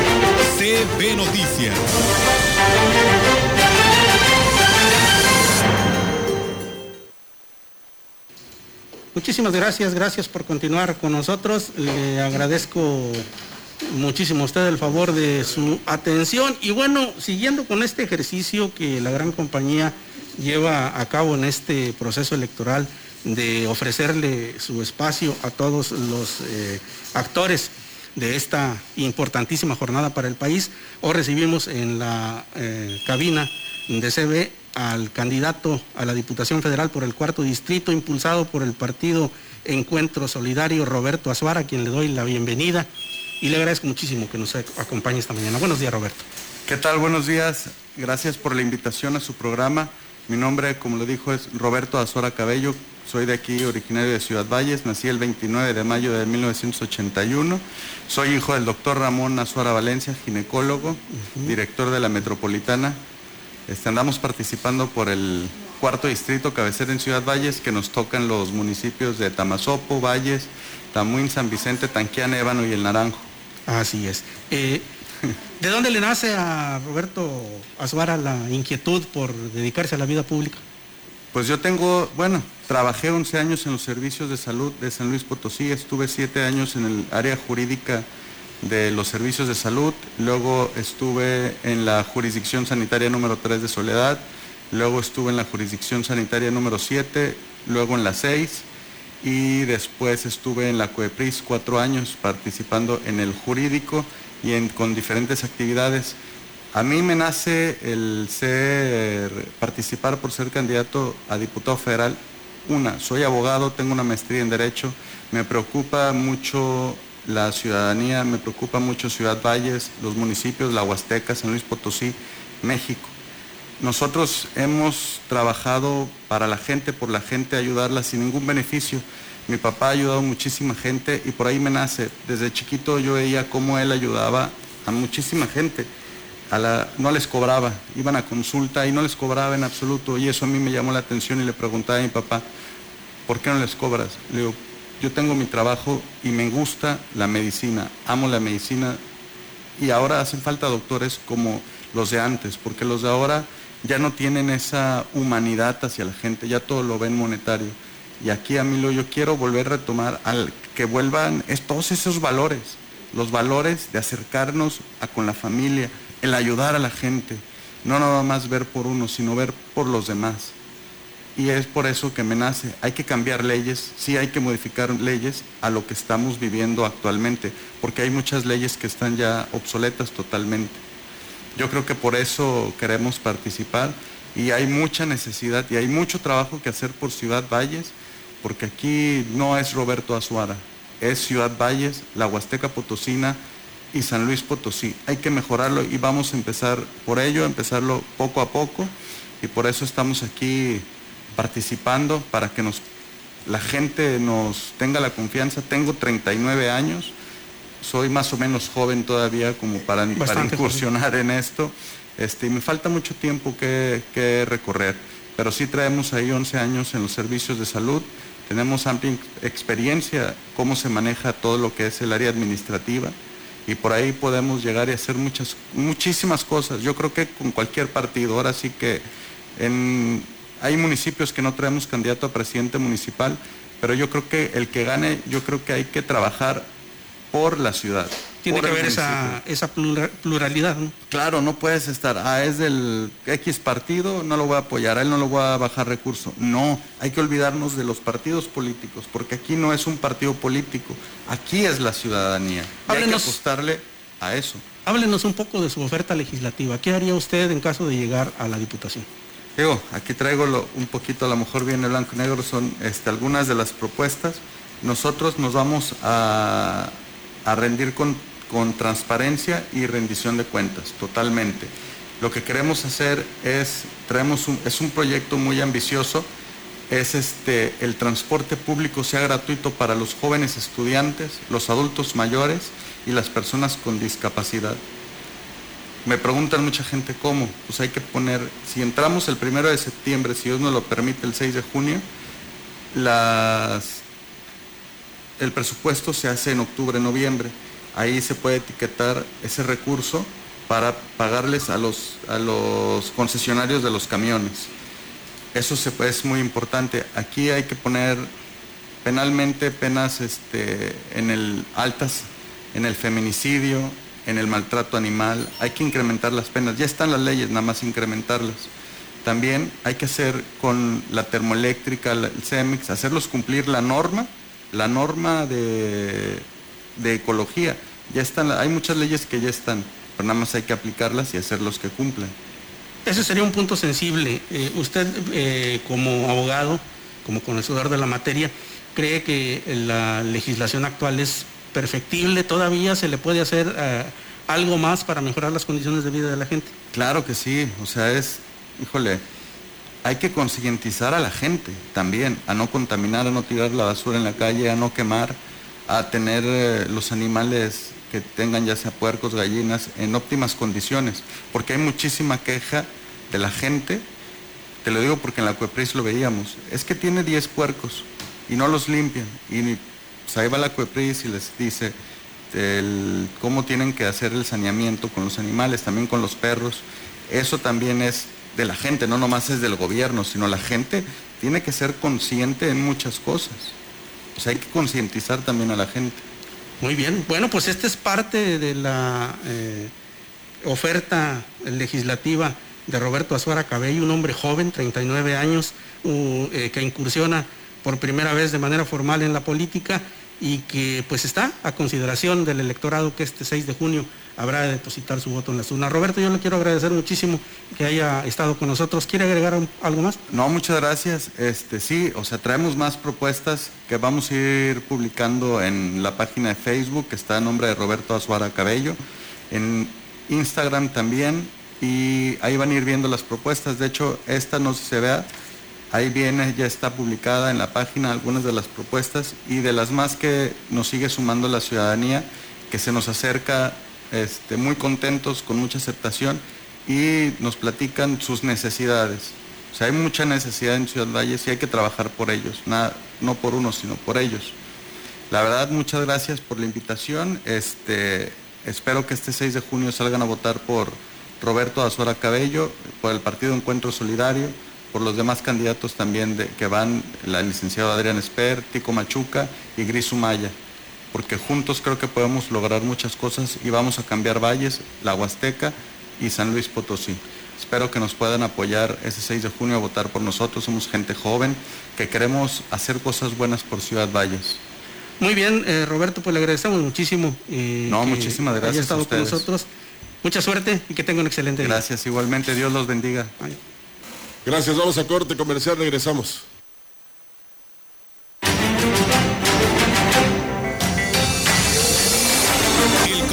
CB Noticias. Muchísimas gracias, gracias por continuar con nosotros. Le agradezco muchísimo a usted el favor de su atención. Y bueno, siguiendo con este ejercicio que la gran compañía lleva a cabo en este proceso electoral de ofrecerle su espacio a todos los eh, actores de esta importantísima jornada para el país. Hoy recibimos en la eh, cabina de CB al candidato a la Diputación Federal por el cuarto distrito, impulsado por el partido Encuentro Solidario, Roberto Azuara, a quien le doy la bienvenida y le agradezco muchísimo que nos acompañe esta mañana. Buenos días, Roberto. ¿Qué tal? Buenos días. Gracias por la invitación a su programa. Mi nombre, como le dijo, es Roberto Azora Cabello, soy de aquí, originario de Ciudad Valles, nací el 29 de mayo de 1981. Soy hijo del doctor Ramón Azuara Valencia, ginecólogo, director de la Metropolitana. Este, andamos participando por el cuarto distrito cabecera en Ciudad Valles, que nos tocan los municipios de Tamazopo, Valles, Tamuín, San Vicente, Tanquián, Ébano y El Naranjo. Así es. Eh, ¿De dónde le nace a Roberto Azuara la inquietud por dedicarse a la vida pública? Pues yo tengo, bueno, trabajé 11 años en los servicios de salud de San Luis Potosí, estuve 7 años en el área jurídica de los servicios de salud, luego estuve en la jurisdicción sanitaria número 3 de Soledad, luego estuve en la jurisdicción sanitaria número 7, luego en la 6 y después estuve en la COEPRIS cuatro años participando en el jurídico y con diferentes actividades. A mí me nace el ser, participar por ser candidato a diputado federal. Una, soy abogado, tengo una maestría en Derecho, me preocupa mucho la ciudadanía, me preocupa mucho Ciudad Valles, los municipios, la Huasteca, San Luis Potosí, México. Nosotros hemos trabajado para la gente, por la gente, ayudarla sin ningún beneficio. Mi papá ha ayudado a muchísima gente y por ahí me nace. Desde chiquito yo veía cómo él ayudaba a muchísima gente no les cobraba, iban a consulta y no les cobraba en absoluto. Y eso a mí me llamó la atención y le preguntaba a mi papá, ¿por qué no les cobras? Le digo, yo tengo mi trabajo y me gusta la medicina, amo la medicina y ahora hacen falta doctores como los de antes, porque los de ahora ya no tienen esa humanidad hacia la gente, ya todo lo ven monetario. Y aquí a mí lo yo quiero volver a retomar al que vuelvan todos esos valores, los valores de acercarnos a con la familia, el ayudar a la gente, no nada más ver por uno, sino ver por los demás. Y es por eso que me nace, hay que cambiar leyes, sí hay que modificar leyes a lo que estamos viviendo actualmente, porque hay muchas leyes que están ya obsoletas totalmente. Yo creo que por eso queremos participar y hay mucha necesidad y hay mucho trabajo que hacer por Ciudad Valles, porque aquí no es Roberto Azuara, es Ciudad Valles, la Huasteca Potosina, y San Luis Potosí. Hay que mejorarlo y vamos a empezar por ello, empezarlo poco a poco y por eso estamos aquí participando para que nos, la gente nos tenga la confianza. Tengo 39 años, soy más o menos joven todavía como para, para incursionar en esto este, y me falta mucho tiempo que, que recorrer, pero sí traemos ahí 11 años en los servicios de salud. Tenemos amplia experiencia, cómo se maneja todo lo que es el área administrativa y por ahí podemos llegar y hacer muchas, muchísimas cosas. Yo creo que con cualquier partido, ahora sí que hay municipios que no traemos candidato a presidente municipal, pero yo creo que el que gane, yo creo que hay que trabajar por la ciudad. Tiene que haber esa, esa pluralidad, ¿no? Claro, no puedes estar, ah, es del X partido, no lo voy a apoyar, a él no lo voy a bajar recurso. No, hay que olvidarnos de los partidos políticos, porque aquí no es un partido político, aquí es la ciudadanía. hay que apostarle a eso. Háblenos un poco de su oferta legislativa. ¿Qué haría usted en caso de llegar a la Diputación? Digo, aquí traigo un poquito, a lo mejor viene blanco y negro, son este, algunas de las propuestas. Nosotros nos vamos a, a rendir con con transparencia y rendición de cuentas, totalmente. Lo que queremos hacer es, traemos un, es un proyecto muy ambicioso, es este, el transporte público sea gratuito para los jóvenes estudiantes, los adultos mayores y las personas con discapacidad. Me preguntan mucha gente cómo, pues hay que poner, si entramos el primero de septiembre, si Dios nos lo permite, el 6 de junio, las, el presupuesto se hace en octubre, noviembre ahí se puede etiquetar ese recurso para pagarles a los, a los concesionarios de los camiones. Eso se, es muy importante. Aquí hay que poner penalmente penas este, en el altas, en el feminicidio, en el maltrato animal. Hay que incrementar las penas. Ya están las leyes, nada más incrementarlas. También hay que hacer con la termoeléctrica, el CEMIX, hacerlos cumplir la norma, la norma de de ecología. Ya están, hay muchas leyes que ya están, pero nada más hay que aplicarlas y hacerlos que cumplan. Ese sería un punto sensible. Eh, usted, eh, como abogado, como conocedor de la materia, ¿cree que la legislación actual es perfectible? ¿Todavía se le puede hacer eh, algo más para mejorar las condiciones de vida de la gente? Claro que sí. O sea, es, híjole, hay que concientizar a la gente también, a no contaminar, a no tirar la basura en la calle, a no quemar, a tener eh, los animales que tengan ya sea puercos, gallinas, en óptimas condiciones, porque hay muchísima queja de la gente, te lo digo porque en la Cuepris lo veíamos, es que tiene 10 puercos y no los limpian, y pues, ahí va la Cuepris y les dice cómo tienen que hacer el saneamiento con los animales, también con los perros, eso también es de la gente, no nomás es del gobierno, sino la gente tiene que ser consciente en muchas cosas. O sea, hay que concientizar también a la gente. Muy bien, bueno, pues esta es parte de la eh, oferta legislativa de Roberto Azuara Cabello, un hombre joven, 39 años, eh, que incursiona por primera vez de manera formal en la política y que pues está a consideración del electorado que este 6 de junio habrá de depositar su voto en la urnas. Roberto, yo le quiero agradecer muchísimo que haya estado con nosotros. ¿Quiere agregar algo más? No, muchas gracias. Este, sí, o sea, traemos más propuestas que vamos a ir publicando en la página de Facebook, que está en nombre de Roberto Azuara Cabello, en Instagram también, y ahí van a ir viendo las propuestas. De hecho, esta no se vea, Ahí viene, ya está publicada en la página algunas de las propuestas y de las más que nos sigue sumando la ciudadanía, que se nos acerca este, muy contentos, con mucha aceptación y nos platican sus necesidades. O sea, hay mucha necesidad en Ciudad Valles y hay que trabajar por ellos, no por unos, sino por ellos. La verdad, muchas gracias por la invitación. Este, espero que este 6 de junio salgan a votar por Roberto Azuara Cabello, por el Partido Encuentro Solidario por los demás candidatos también que van, la licenciada Adrián Esper, Tico Machuca y Gris Umaya, porque juntos creo que podemos lograr muchas cosas y vamos a cambiar Valles, la Huasteca y San Luis Potosí. Espero que nos puedan apoyar ese 6 de junio a votar por nosotros. Somos gente joven que queremos hacer cosas buenas por Ciudad Valles. Muy bien, eh, Roberto, pues le agradecemos muchísimo. Eh, no, muchísimas gracias. Haya estado con nosotros. Mucha suerte y que tenga un excelente día. Gracias, igualmente. Dios los bendiga. Gracias, vamos a corte comercial, regresamos.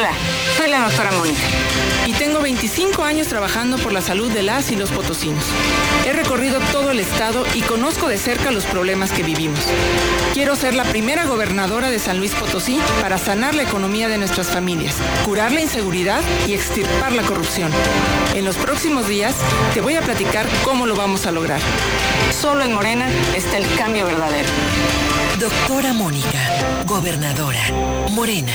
Hola, soy la doctora Mónica y tengo 25 años trabajando por la salud de las y los potosinos. He recorrido todo el estado y conozco de cerca los problemas que vivimos. Quiero ser la primera gobernadora de San Luis Potosí para sanar la economía de nuestras familias, curar la inseguridad y extirpar la corrupción. En los próximos días te voy a platicar cómo lo vamos a lograr. Solo en Morena está el cambio verdadero. Doctora Mónica, gobernadora. Morena.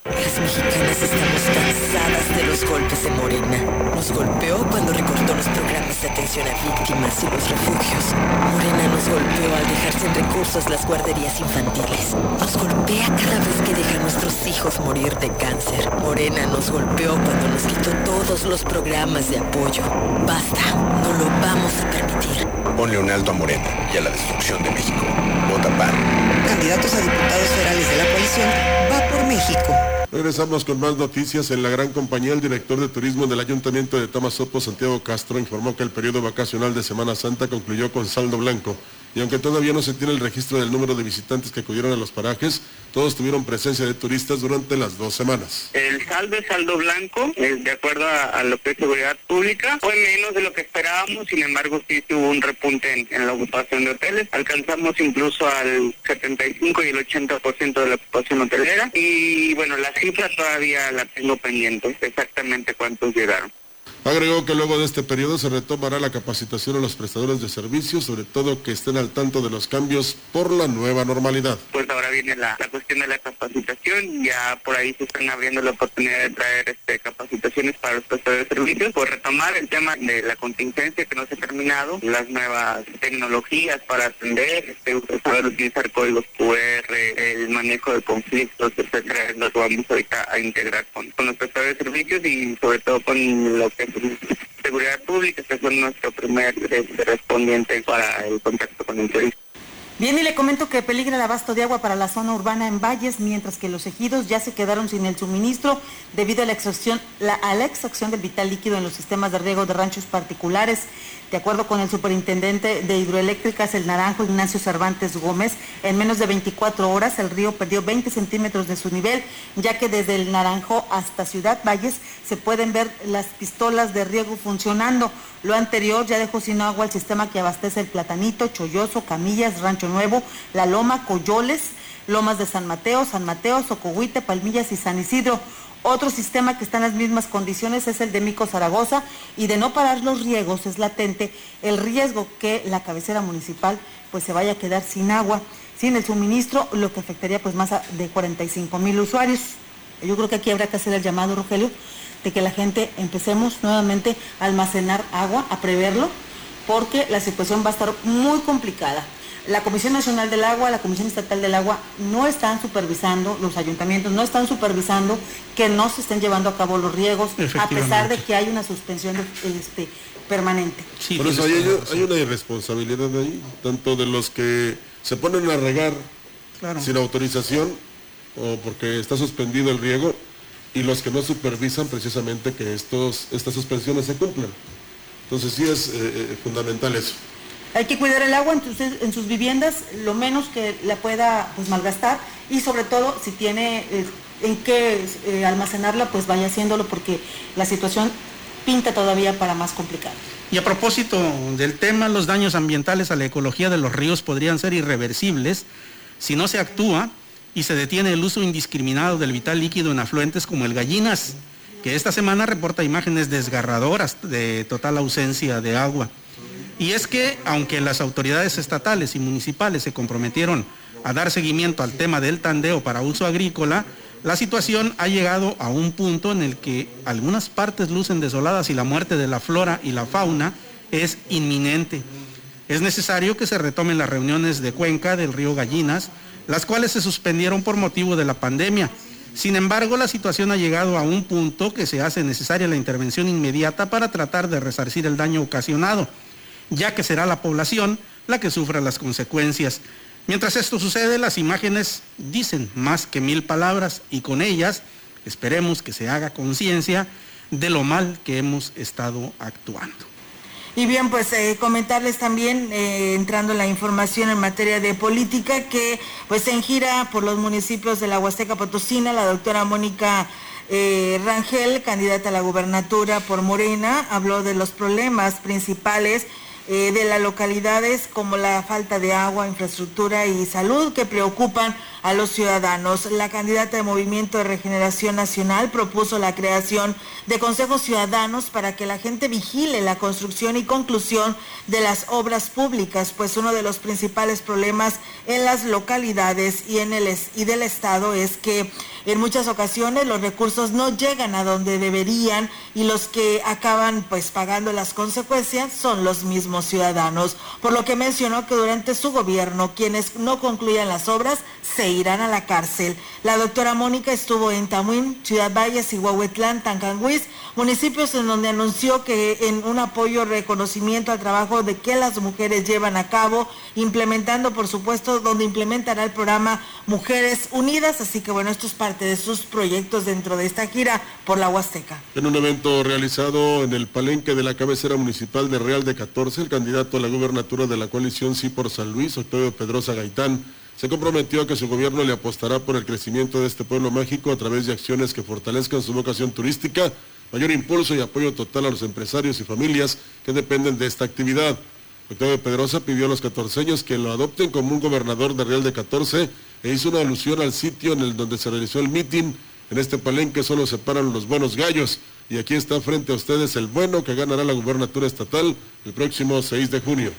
Las mexicanas estamos cansadas de los golpes de Morena. Nos golpeó cuando recortó los programas de atención a víctimas y los refugios. Morena nos golpeó al dejar sin recursos las guarderías infantiles. Nos golpea cada vez que deja a nuestros hijos morir de cáncer. Morena nos golpeó cuando nos quitó todos los programas de apoyo. Basta, no lo vamos a permitir. Ponle un alto a Morena y a la destrucción de México. Vota PAN. Candidatos a diputados federales de la coalición va por México. Regresamos con más noticias. En la gran compañía, el director de turismo del Ayuntamiento de Tamasopo, Santiago Castro, informó que el periodo vacacional de Semana Santa concluyó con saldo blanco y aunque todavía no se tiene el registro del número de visitantes que acudieron a los parajes, todos tuvieron presencia de turistas durante las dos semanas. El saldo es saldo blanco, de acuerdo a, lo que es seguridad pública, fue menos de lo que esperábamos, sin embargo sí tuvo un repunte en, la ocupación de hoteles, alcanzamos incluso al 75 y el 80% de la ocupación hotelera y bueno, la cifra todavía la tengo pendiente, exactamente cuántos llegaron. Agregó que luego de este periodo se retomará la capacitación a los prestadores de servicios, sobre todo que estén al tanto de los cambios por la nueva normalidad. Pues ahora viene la, cuestión de la capacitación, ya por ahí se están abriendo la oportunidad de traer este, capacitaciones para los prestadores de servicios, por retomar el tema de la contingencia que no se ha terminado, las nuevas tecnologías para atender, este, saber utilizar códigos QR, el manejo de conflictos, etcétera, lo vamos ahorita a integrar con, con los prestadores de servicios y sobre todo con lo que Seguridad Pública, que fue nuestro primer respondiente para el contacto con el turismo. Bien, y le comento que peligra el abasto de agua para la zona urbana en Valles, mientras que los ejidos ya se quedaron sin el suministro debido a la extracción, a la extracción del vital líquido en los sistemas de riego de ranchos particulares. De acuerdo con el superintendente de hidroeléctricas El Naranjo, Ignacio Cervantes Gómez, en menos de 24 horas el río perdió 20 centímetros de su nivel, ya que desde el Naranjo hasta Ciudad Valles se pueden ver las pistolas de riego funcionando. Lo anterior ya dejó sin agua el sistema que abastece el Platanito, Cholloso, Camillas, Rancho Nuevo, La Loma, Coyoles, Lomas de San Mateo, San Mateo, Socohuite, Palmillas y San Isidro. Otro sistema que está en las mismas condiciones es el de Mico Zaragoza y de no parar los riegos es latente el riesgo que la cabecera municipal pues se vaya a quedar sin agua, sin el suministro, lo que afectaría pues más de 45 mil usuarios. Yo creo que aquí habrá que hacer el llamado, Rogelio, de que la gente empecemos nuevamente a almacenar agua, a preverlo, porque la situación va a estar muy complicada. La Comisión Nacional del Agua, la Comisión Estatal del Agua no están supervisando, los ayuntamientos no están supervisando que no se estén llevando a cabo los riegos, a pesar de que hay una suspensión este, permanente. Por eso hay, una irresponsabilidad ahí, tanto de los que se ponen a regar sin autorización o porque está suspendido el riego y los que no supervisan precisamente que estos, estas suspensiones se cumplan. Entonces sí es eh, eh, fundamental eso. Hay que cuidar el agua en, sus viviendas, lo menos que la pueda pues, malgastar y sobre todo si tiene eh, en qué eh, almacenarla, pues vaya haciéndolo porque la situación pinta todavía para más complicado. Y a propósito del tema, los daños ambientales a la ecología de los ríos podrían ser irreversibles si no se actúa y se detiene el uso indiscriminado del vital líquido en afluentes como el Gallinas, que esta semana reporta imágenes desgarradoras de total ausencia de agua. Y es que, aunque las autoridades estatales y municipales se comprometieron a dar seguimiento al tema del tandeo para uso agrícola, la situación ha llegado a un punto en el que algunas partes lucen desoladas y la muerte de la flora y la fauna es inminente. Es necesario que se retomen las reuniones de cuenca del río Gallinas, las cuales se suspendieron por motivo de la pandemia. Sin embargo, la situación ha llegado a un punto que se hace necesaria la intervención inmediata para tratar de resarcir el daño ocasionado ya que será la población la que sufra las consecuencias. Mientras esto sucede, las imágenes dicen más que mil palabras y con ellas esperemos que se haga conciencia de lo mal que hemos estado actuando. Y bien, pues eh, comentarles también, eh, entrando en la información en materia de política, que pues en gira por los municipios de la Huasteca Potosina, la doctora Mónica eh, Rangel, candidata a la gubernatura por Morena, habló de los problemas principales eh, de las localidades como la falta de agua, infraestructura y salud que preocupan a los ciudadanos. La candidata de Movimiento de Regeneración Nacional propuso la creación de consejos ciudadanos para que la gente vigile la construcción y conclusión de las obras públicas, pues uno de los principales problemas en las localidades y en el y del estado es que en muchas ocasiones los recursos no llegan a donde deberían y los que acaban pues pagando las consecuencias son los mismos ciudadanos, por lo que mencionó que durante su gobierno quienes no concluyan las obras se irán a la cárcel. La doctora Mónica estuvo en Tamuín, Ciudad Valles y Huahuetlán, municipios en donde anunció que en un apoyo reconocimiento al trabajo de que las mujeres llevan a cabo, implementando por supuesto donde implementará el programa Mujeres Unidas, así que bueno, esto es para de sus proyectos dentro de esta gira por la Huasteca. En un evento realizado en el palenque de la cabecera municipal de Real de 14, el candidato a la gubernatura de la coalición Sí por San Luis, Octavio Pedrosa Gaitán, se comprometió a que su gobierno le apostará por el crecimiento de este pueblo mágico a través de acciones que fortalezcan su vocación turística, mayor impulso y apoyo total a los empresarios y familias que dependen de esta actividad. Octavio Pedrosa pidió a los catorceños que lo adopten como un gobernador de Real de 14 e hizo una alusión al sitio en el donde se realizó el mitin. En este palenque solo se paran los buenos gallos y aquí está frente a ustedes el bueno que ganará la gubernatura estatal el próximo 6 de junio.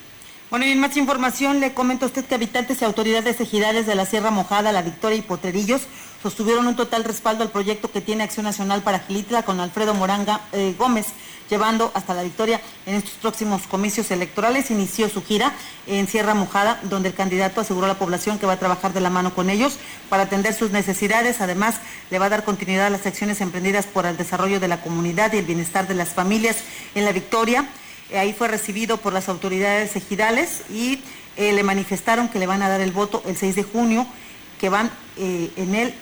Bueno, y en más información le comento a usted que habitantes y autoridades ejidales de la Sierra Mojada, La Victoria y Potrerillos sostuvieron un total respaldo al proyecto que tiene Acción Nacional para Gilitla con Alfredo Moranga eh, Gómez, llevando hasta La Victoria en estos próximos comicios electorales. Inició su gira en Sierra Mojada, donde el candidato aseguró a la población que va a trabajar de la mano con ellos para atender sus necesidades. Además, le va a dar continuidad a las acciones emprendidas por el desarrollo de la comunidad y el bienestar de las familias en La Victoria. Eh, ahí fue recibido por las autoridades ejidales y eh, le manifestaron que le van a dar el voto el 6 de junio, que van eh, en él,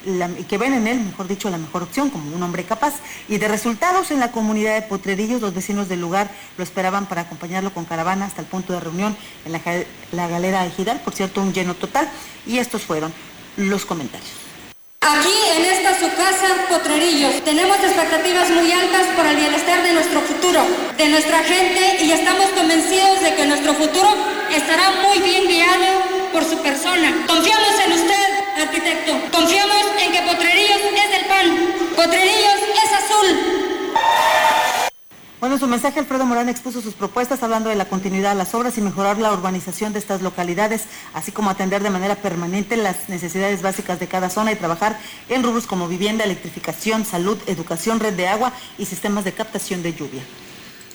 que ven en él, mejor dicho, la mejor opción como un hombre capaz. Y de resultados en la comunidad de Potrerillos, los vecinos del lugar lo esperaban para acompañarlo con caravana hasta el punto de reunión en la, la galera ejidal, por cierto, un lleno total. Y estos fueron los comentarios. Aquí en esta su casa, Potrerillos, tenemos expectativas muy altas por el bienestar de nuestro futuro, de nuestra gente y estamos convencidos de que nuestro futuro estará muy bien guiado por su persona. Confiamos en usted, arquitecto. Confiamos en que Potrerillos es del pan. Potrerillos es azul. Bueno, en su mensaje Alfredo Morán expuso sus propuestas hablando de la continuidad de las obras y mejorar la urbanización de estas localidades, así como atender de manera permanente las necesidades básicas de cada zona y trabajar en rubros como vivienda, electrificación, salud, educación, red de agua y sistemas de captación de lluvia.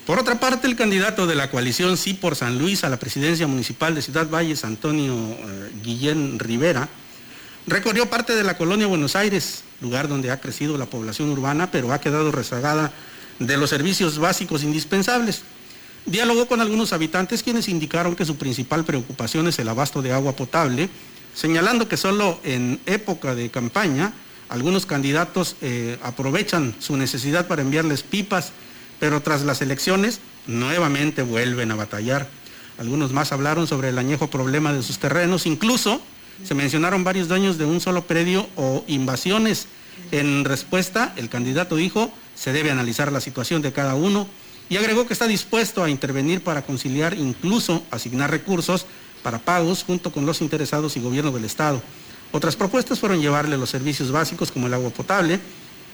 Por otra parte, el candidato de la coalición Sí por San Luis a la presidencia municipal de Ciudad Valles, Antonio eh, Guillén Rivera, recorrió parte de la colonia Buenos Aires, lugar donde ha crecido la población urbana, pero ha quedado rezagada de los servicios básicos indispensables. Dialogó con algunos habitantes quienes indicaron que su principal preocupación es el abasto de agua potable, señalando que solo en época de campaña algunos candidatos eh, aprovechan su necesidad para enviarles pipas, pero tras las elecciones nuevamente vuelven a batallar. Algunos más hablaron sobre el añejo problema de sus terrenos, incluso se mencionaron varios daños de un solo predio o invasiones. En respuesta, el candidato dijo se debe analizar la situación de cada uno y agregó que está dispuesto a intervenir para conciliar, incluso asignar recursos para pagos junto con los interesados y gobierno del Estado. Otras propuestas fueron llevarle los servicios básicos como el agua potable,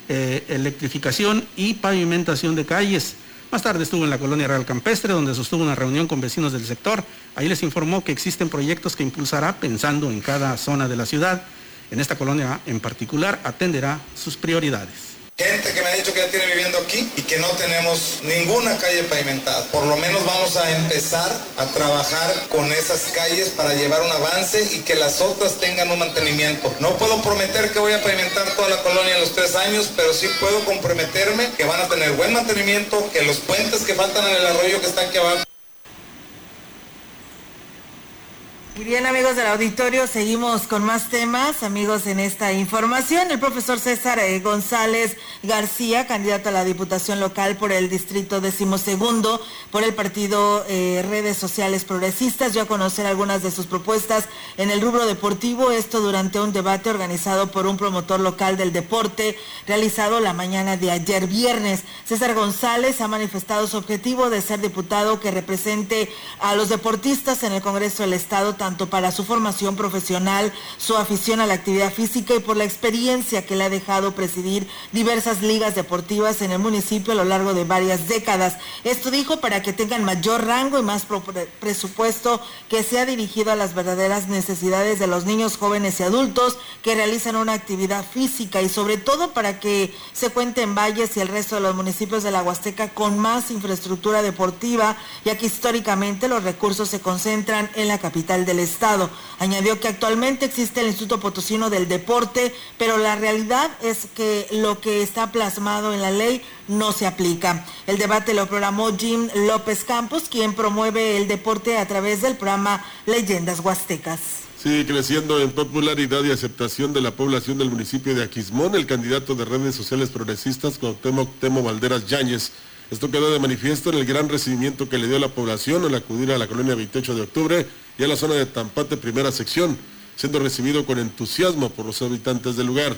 eh, electrificación y pavimentación de calles. Más tarde estuvo en la colonia Real Campestre, donde sostuvo una reunión con vecinos del sector. Ahí les informó que existen proyectos que impulsará pensando en cada zona de la ciudad. En esta colonia en particular atenderá sus prioridades. Gente que me ha dicho que ya tiene viviendo aquí y que no tenemos ninguna calle pavimentada. Por lo menos vamos a empezar a trabajar con esas calles para llevar un avance y que las otras tengan un mantenimiento. No puedo prometer que voy a pavimentar toda la colonia en los tres años, pero sí puedo comprometerme que van a tener buen mantenimiento, que los puentes que faltan en el arroyo que están aquí abajo Bien amigos del auditorio, seguimos con más temas, amigos, en esta información. El profesor César eh, González García, candidato a la Diputación Local por el Distrito Decimosegundo, por el partido eh, Redes Sociales Progresistas, dio a conocer algunas de sus propuestas en el rubro deportivo, esto durante un debate organizado por un promotor local del deporte, realizado la mañana de ayer viernes. César González ha manifestado su objetivo de ser diputado que represente a los deportistas en el Congreso del Estado, para su formación profesional, su afición a la actividad física y por la experiencia que le ha dejado presidir diversas ligas deportivas en el municipio a lo largo de varias décadas. Esto dijo para que tengan mayor rango y más presupuesto que sea dirigido a las verdaderas necesidades de los niños, jóvenes y adultos que realizan una actividad física y sobre todo para que se cuente en Valles y el resto de los municipios de la Huasteca con más infraestructura deportiva, ya que históricamente los recursos se concentran en la capital de del Estado. Añadió que actualmente existe el Instituto Potosino del Deporte, pero la realidad es que lo que está plasmado en la ley no se aplica. El debate lo programó Jim López Campos, quien promueve el deporte a través del programa Leyendas Huastecas. Sigue creciendo en popularidad y aceptación de la población del municipio de Aquismón el candidato de redes sociales progresistas Cuauhtémoc Temo Valderas Yáñez. Esto quedó de manifiesto en el gran recibimiento que le dio la población al acudir a la colonia 28 de octubre y a la zona de Tampate primera sección, siendo recibido con entusiasmo por los habitantes del lugar.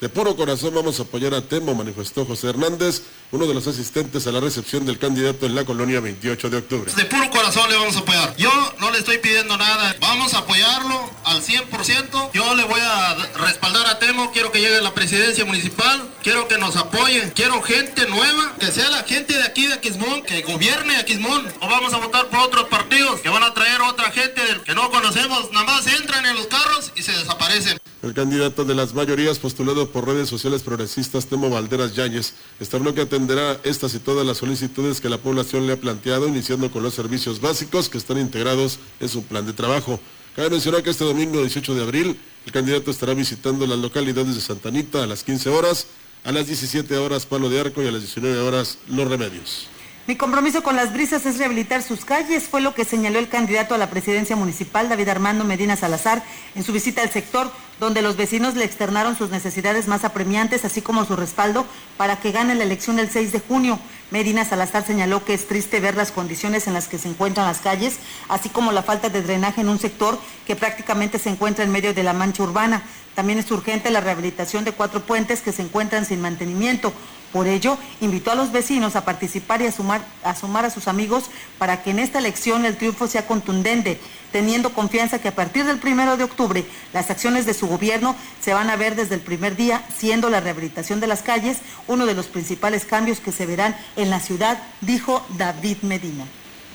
De puro corazón vamos a apoyar a Temo, manifestó José Hernández, uno de los asistentes a la recepción del candidato en la colonia 28 de octubre. De puro corazón le vamos a apoyar. Yo no le estoy pidiendo nada. Vamos a apoyarlo al 100%. Yo le voy a respaldar a Temo. Quiero que llegue a la presidencia municipal. Quiero que nos apoye. Quiero gente nueva. Que sea la gente de aquí de Aquismón. Que gobierne Aquismón. O vamos a votar por otros partidos que van a traer otra gente que no conocemos. Nada más entran en los carros y se desaparecen. El candidato de las mayorías postulado por redes sociales progresistas Temo Valderas Yáñez estableció que atenderá estas y todas las solicitudes que la población le ha planteado, iniciando con los servicios básicos que están integrados en su plan de trabajo. Cabe mencionar que este domingo 18 de abril el candidato estará visitando las localidades de Santa Anita a las 15 horas, a las 17 horas Palo de Arco y a las 19 horas Los Remedios. Mi compromiso con las brisas es rehabilitar sus calles, fue lo que señaló el candidato a la presidencia municipal, David Armando Medina Salazar, en su visita al sector, donde los vecinos le externaron sus necesidades más apremiantes, así como su respaldo para que gane la elección el 6 de junio. Medina Salazar señaló que es triste ver las condiciones en las que se encuentran las calles, así como la falta de drenaje en un sector que prácticamente se encuentra en medio de la mancha urbana. También es urgente la rehabilitación de cuatro puentes que se encuentran sin mantenimiento. Por ello, invitó a los vecinos a participar y a sumar, a sumar a sus amigos para que en esta elección el triunfo sea contundente, teniendo confianza que a partir del primero de octubre las acciones de su gobierno se van a ver desde el primer día, siendo la rehabilitación de las calles uno de los principales cambios que se verán en la ciudad, dijo David Medina.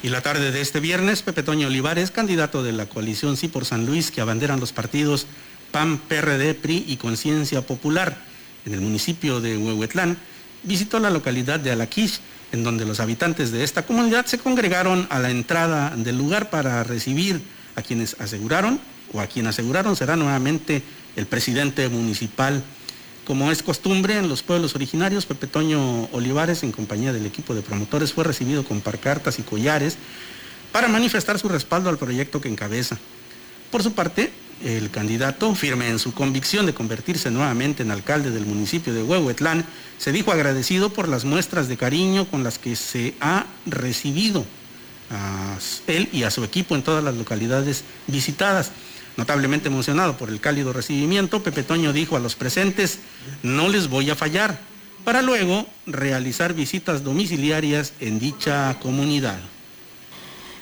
Y la tarde de este viernes, Pepe Toño Olivares, candidato de la coalición Sí por San Luis, que abanderan los partidos PAN, PRD, PRI y Conciencia Popular en el municipio de Huehuetlán, visitó la localidad de Alaquish, en donde los habitantes de esta comunidad se congregaron a la entrada del lugar para recibir a quienes aseguraron, o a quien aseguraron será nuevamente el presidente municipal. Como es costumbre en los pueblos originarios, Pepe Toño Olivares, en compañía del equipo de promotores, fue recibido con parcartas y collares para manifestar su respaldo al proyecto que encabeza. Por su parte, el candidato, firme en su convicción de convertirse nuevamente en alcalde del municipio de Huehuetlán, se dijo agradecido por las muestras de cariño con las que se ha recibido a él y a su equipo en todas las localidades visitadas. Notablemente emocionado por el cálido recibimiento, Pepe Toño dijo a los presentes, no les voy a fallar, para luego realizar visitas domiciliarias en dicha comunidad.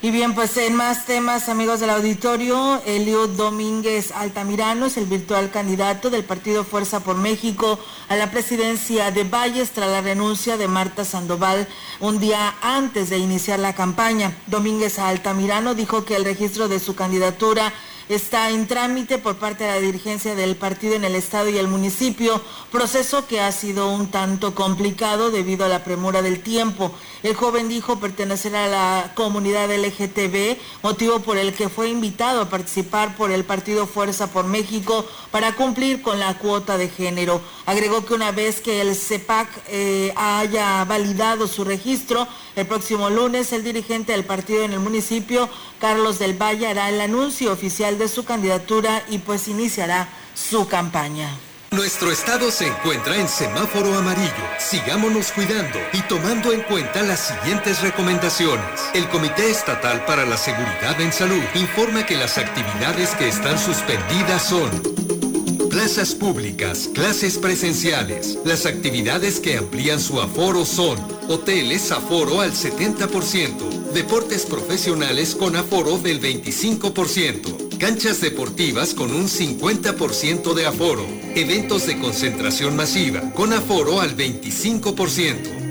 Y bien, pues en más temas, amigos del auditorio, Eliud Domínguez Altamirano es el virtual candidato del partido Fuerza por México a la presidencia de Valles tras la renuncia de Marta Sandoval un día antes de iniciar la campaña. Domínguez Altamirano dijo que el registro de su candidatura está en trámite por parte de la dirigencia del partido en el estado y el municipio, proceso que ha sido un tanto complicado debido a la premura del tiempo. El joven dijo pertenecer a la comunidad LGTB, motivo por el que fue invitado a participar por el partido Fuerza por México para cumplir con la cuota de género. Agregó que una vez que el CEPAC eh, haya validado su registro, el próximo lunes el dirigente del partido en el municipio, Carlos del Valle, hará el anuncio oficial de su candidatura y pues iniciará su campaña. Nuestro estado se encuentra en semáforo amarillo. Sigámonos cuidando y tomando en cuenta las siguientes recomendaciones. El Comité Estatal para la Seguridad en Salud informa que las actividades que están suspendidas son plazas públicas, clases presenciales. Las actividades que amplían su aforo son hoteles aforo al 70%, deportes profesionales con aforo del 25%, canchas deportivas con un 50% de aforo, eventos de concentración masiva con aforo al 25%.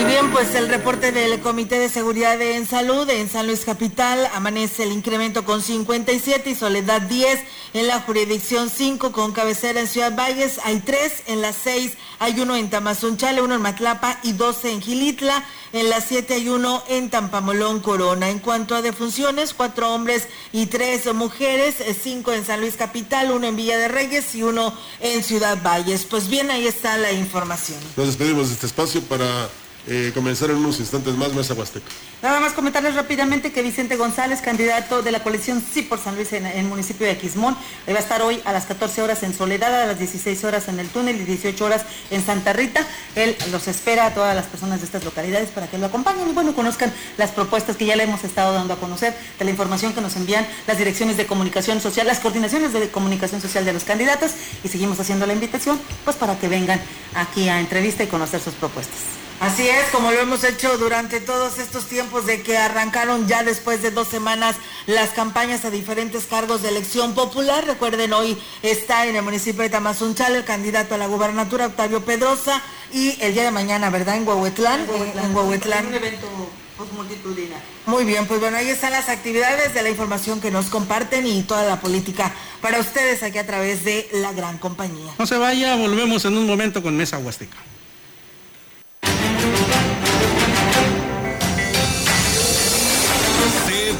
Y bien, pues el reporte del Comité de Seguridad en Salud en San Luis Capital amanece el incremento con 57 y Soledad 10 en la jurisdicción 5 con cabecera en Ciudad Valles. Hay 3 en las 6, hay uno en Tamazunchale, uno en Matlapa y 12 en Gilitla. En las 7 hay uno en Tampamolón, Corona. En cuanto a defunciones, 4 hombres y 3 mujeres, 5 en San Luis Capital, uno en Villa de Reyes y uno en Ciudad Valles. Pues bien, ahí está la información. Nos despedimos de este espacio para eh, comenzar en unos instantes más Mesa Huasteca. Nada más comentarles rápidamente que Vicente González, candidato de la coalición Sí por San Luis en el municipio de Aquismón, va a estar hoy a las 14 horas en Soledad, a las 16 horas en el túnel y 18 horas en Santa Rita. Él los espera a todas las personas de estas localidades para que lo acompañen y bueno, conozcan las propuestas que ya le hemos estado dando a conocer, de la información que nos envían las direcciones de comunicación social, las coordinaciones de comunicación social de los candidatos y seguimos haciendo la invitación pues para que vengan aquí a entrevista y conocer sus propuestas. Así es, como lo hemos hecho durante todos estos tiempos de que arrancaron ya después de dos semanas las campañas a diferentes cargos de elección popular. Recuerden, hoy está en el municipio de Tamazunchal el candidato a la gubernatura Octavio Pedrosa y el día de mañana, ¿verdad? En Huehuetlán. En Huehuetlán. Un evento multitudinario. Muy bien, pues bueno, ahí están las actividades de la información que nos comparten y toda la política para ustedes aquí a través de la gran compañía. No se vaya, volvemos en un momento con Mesa Huasteca.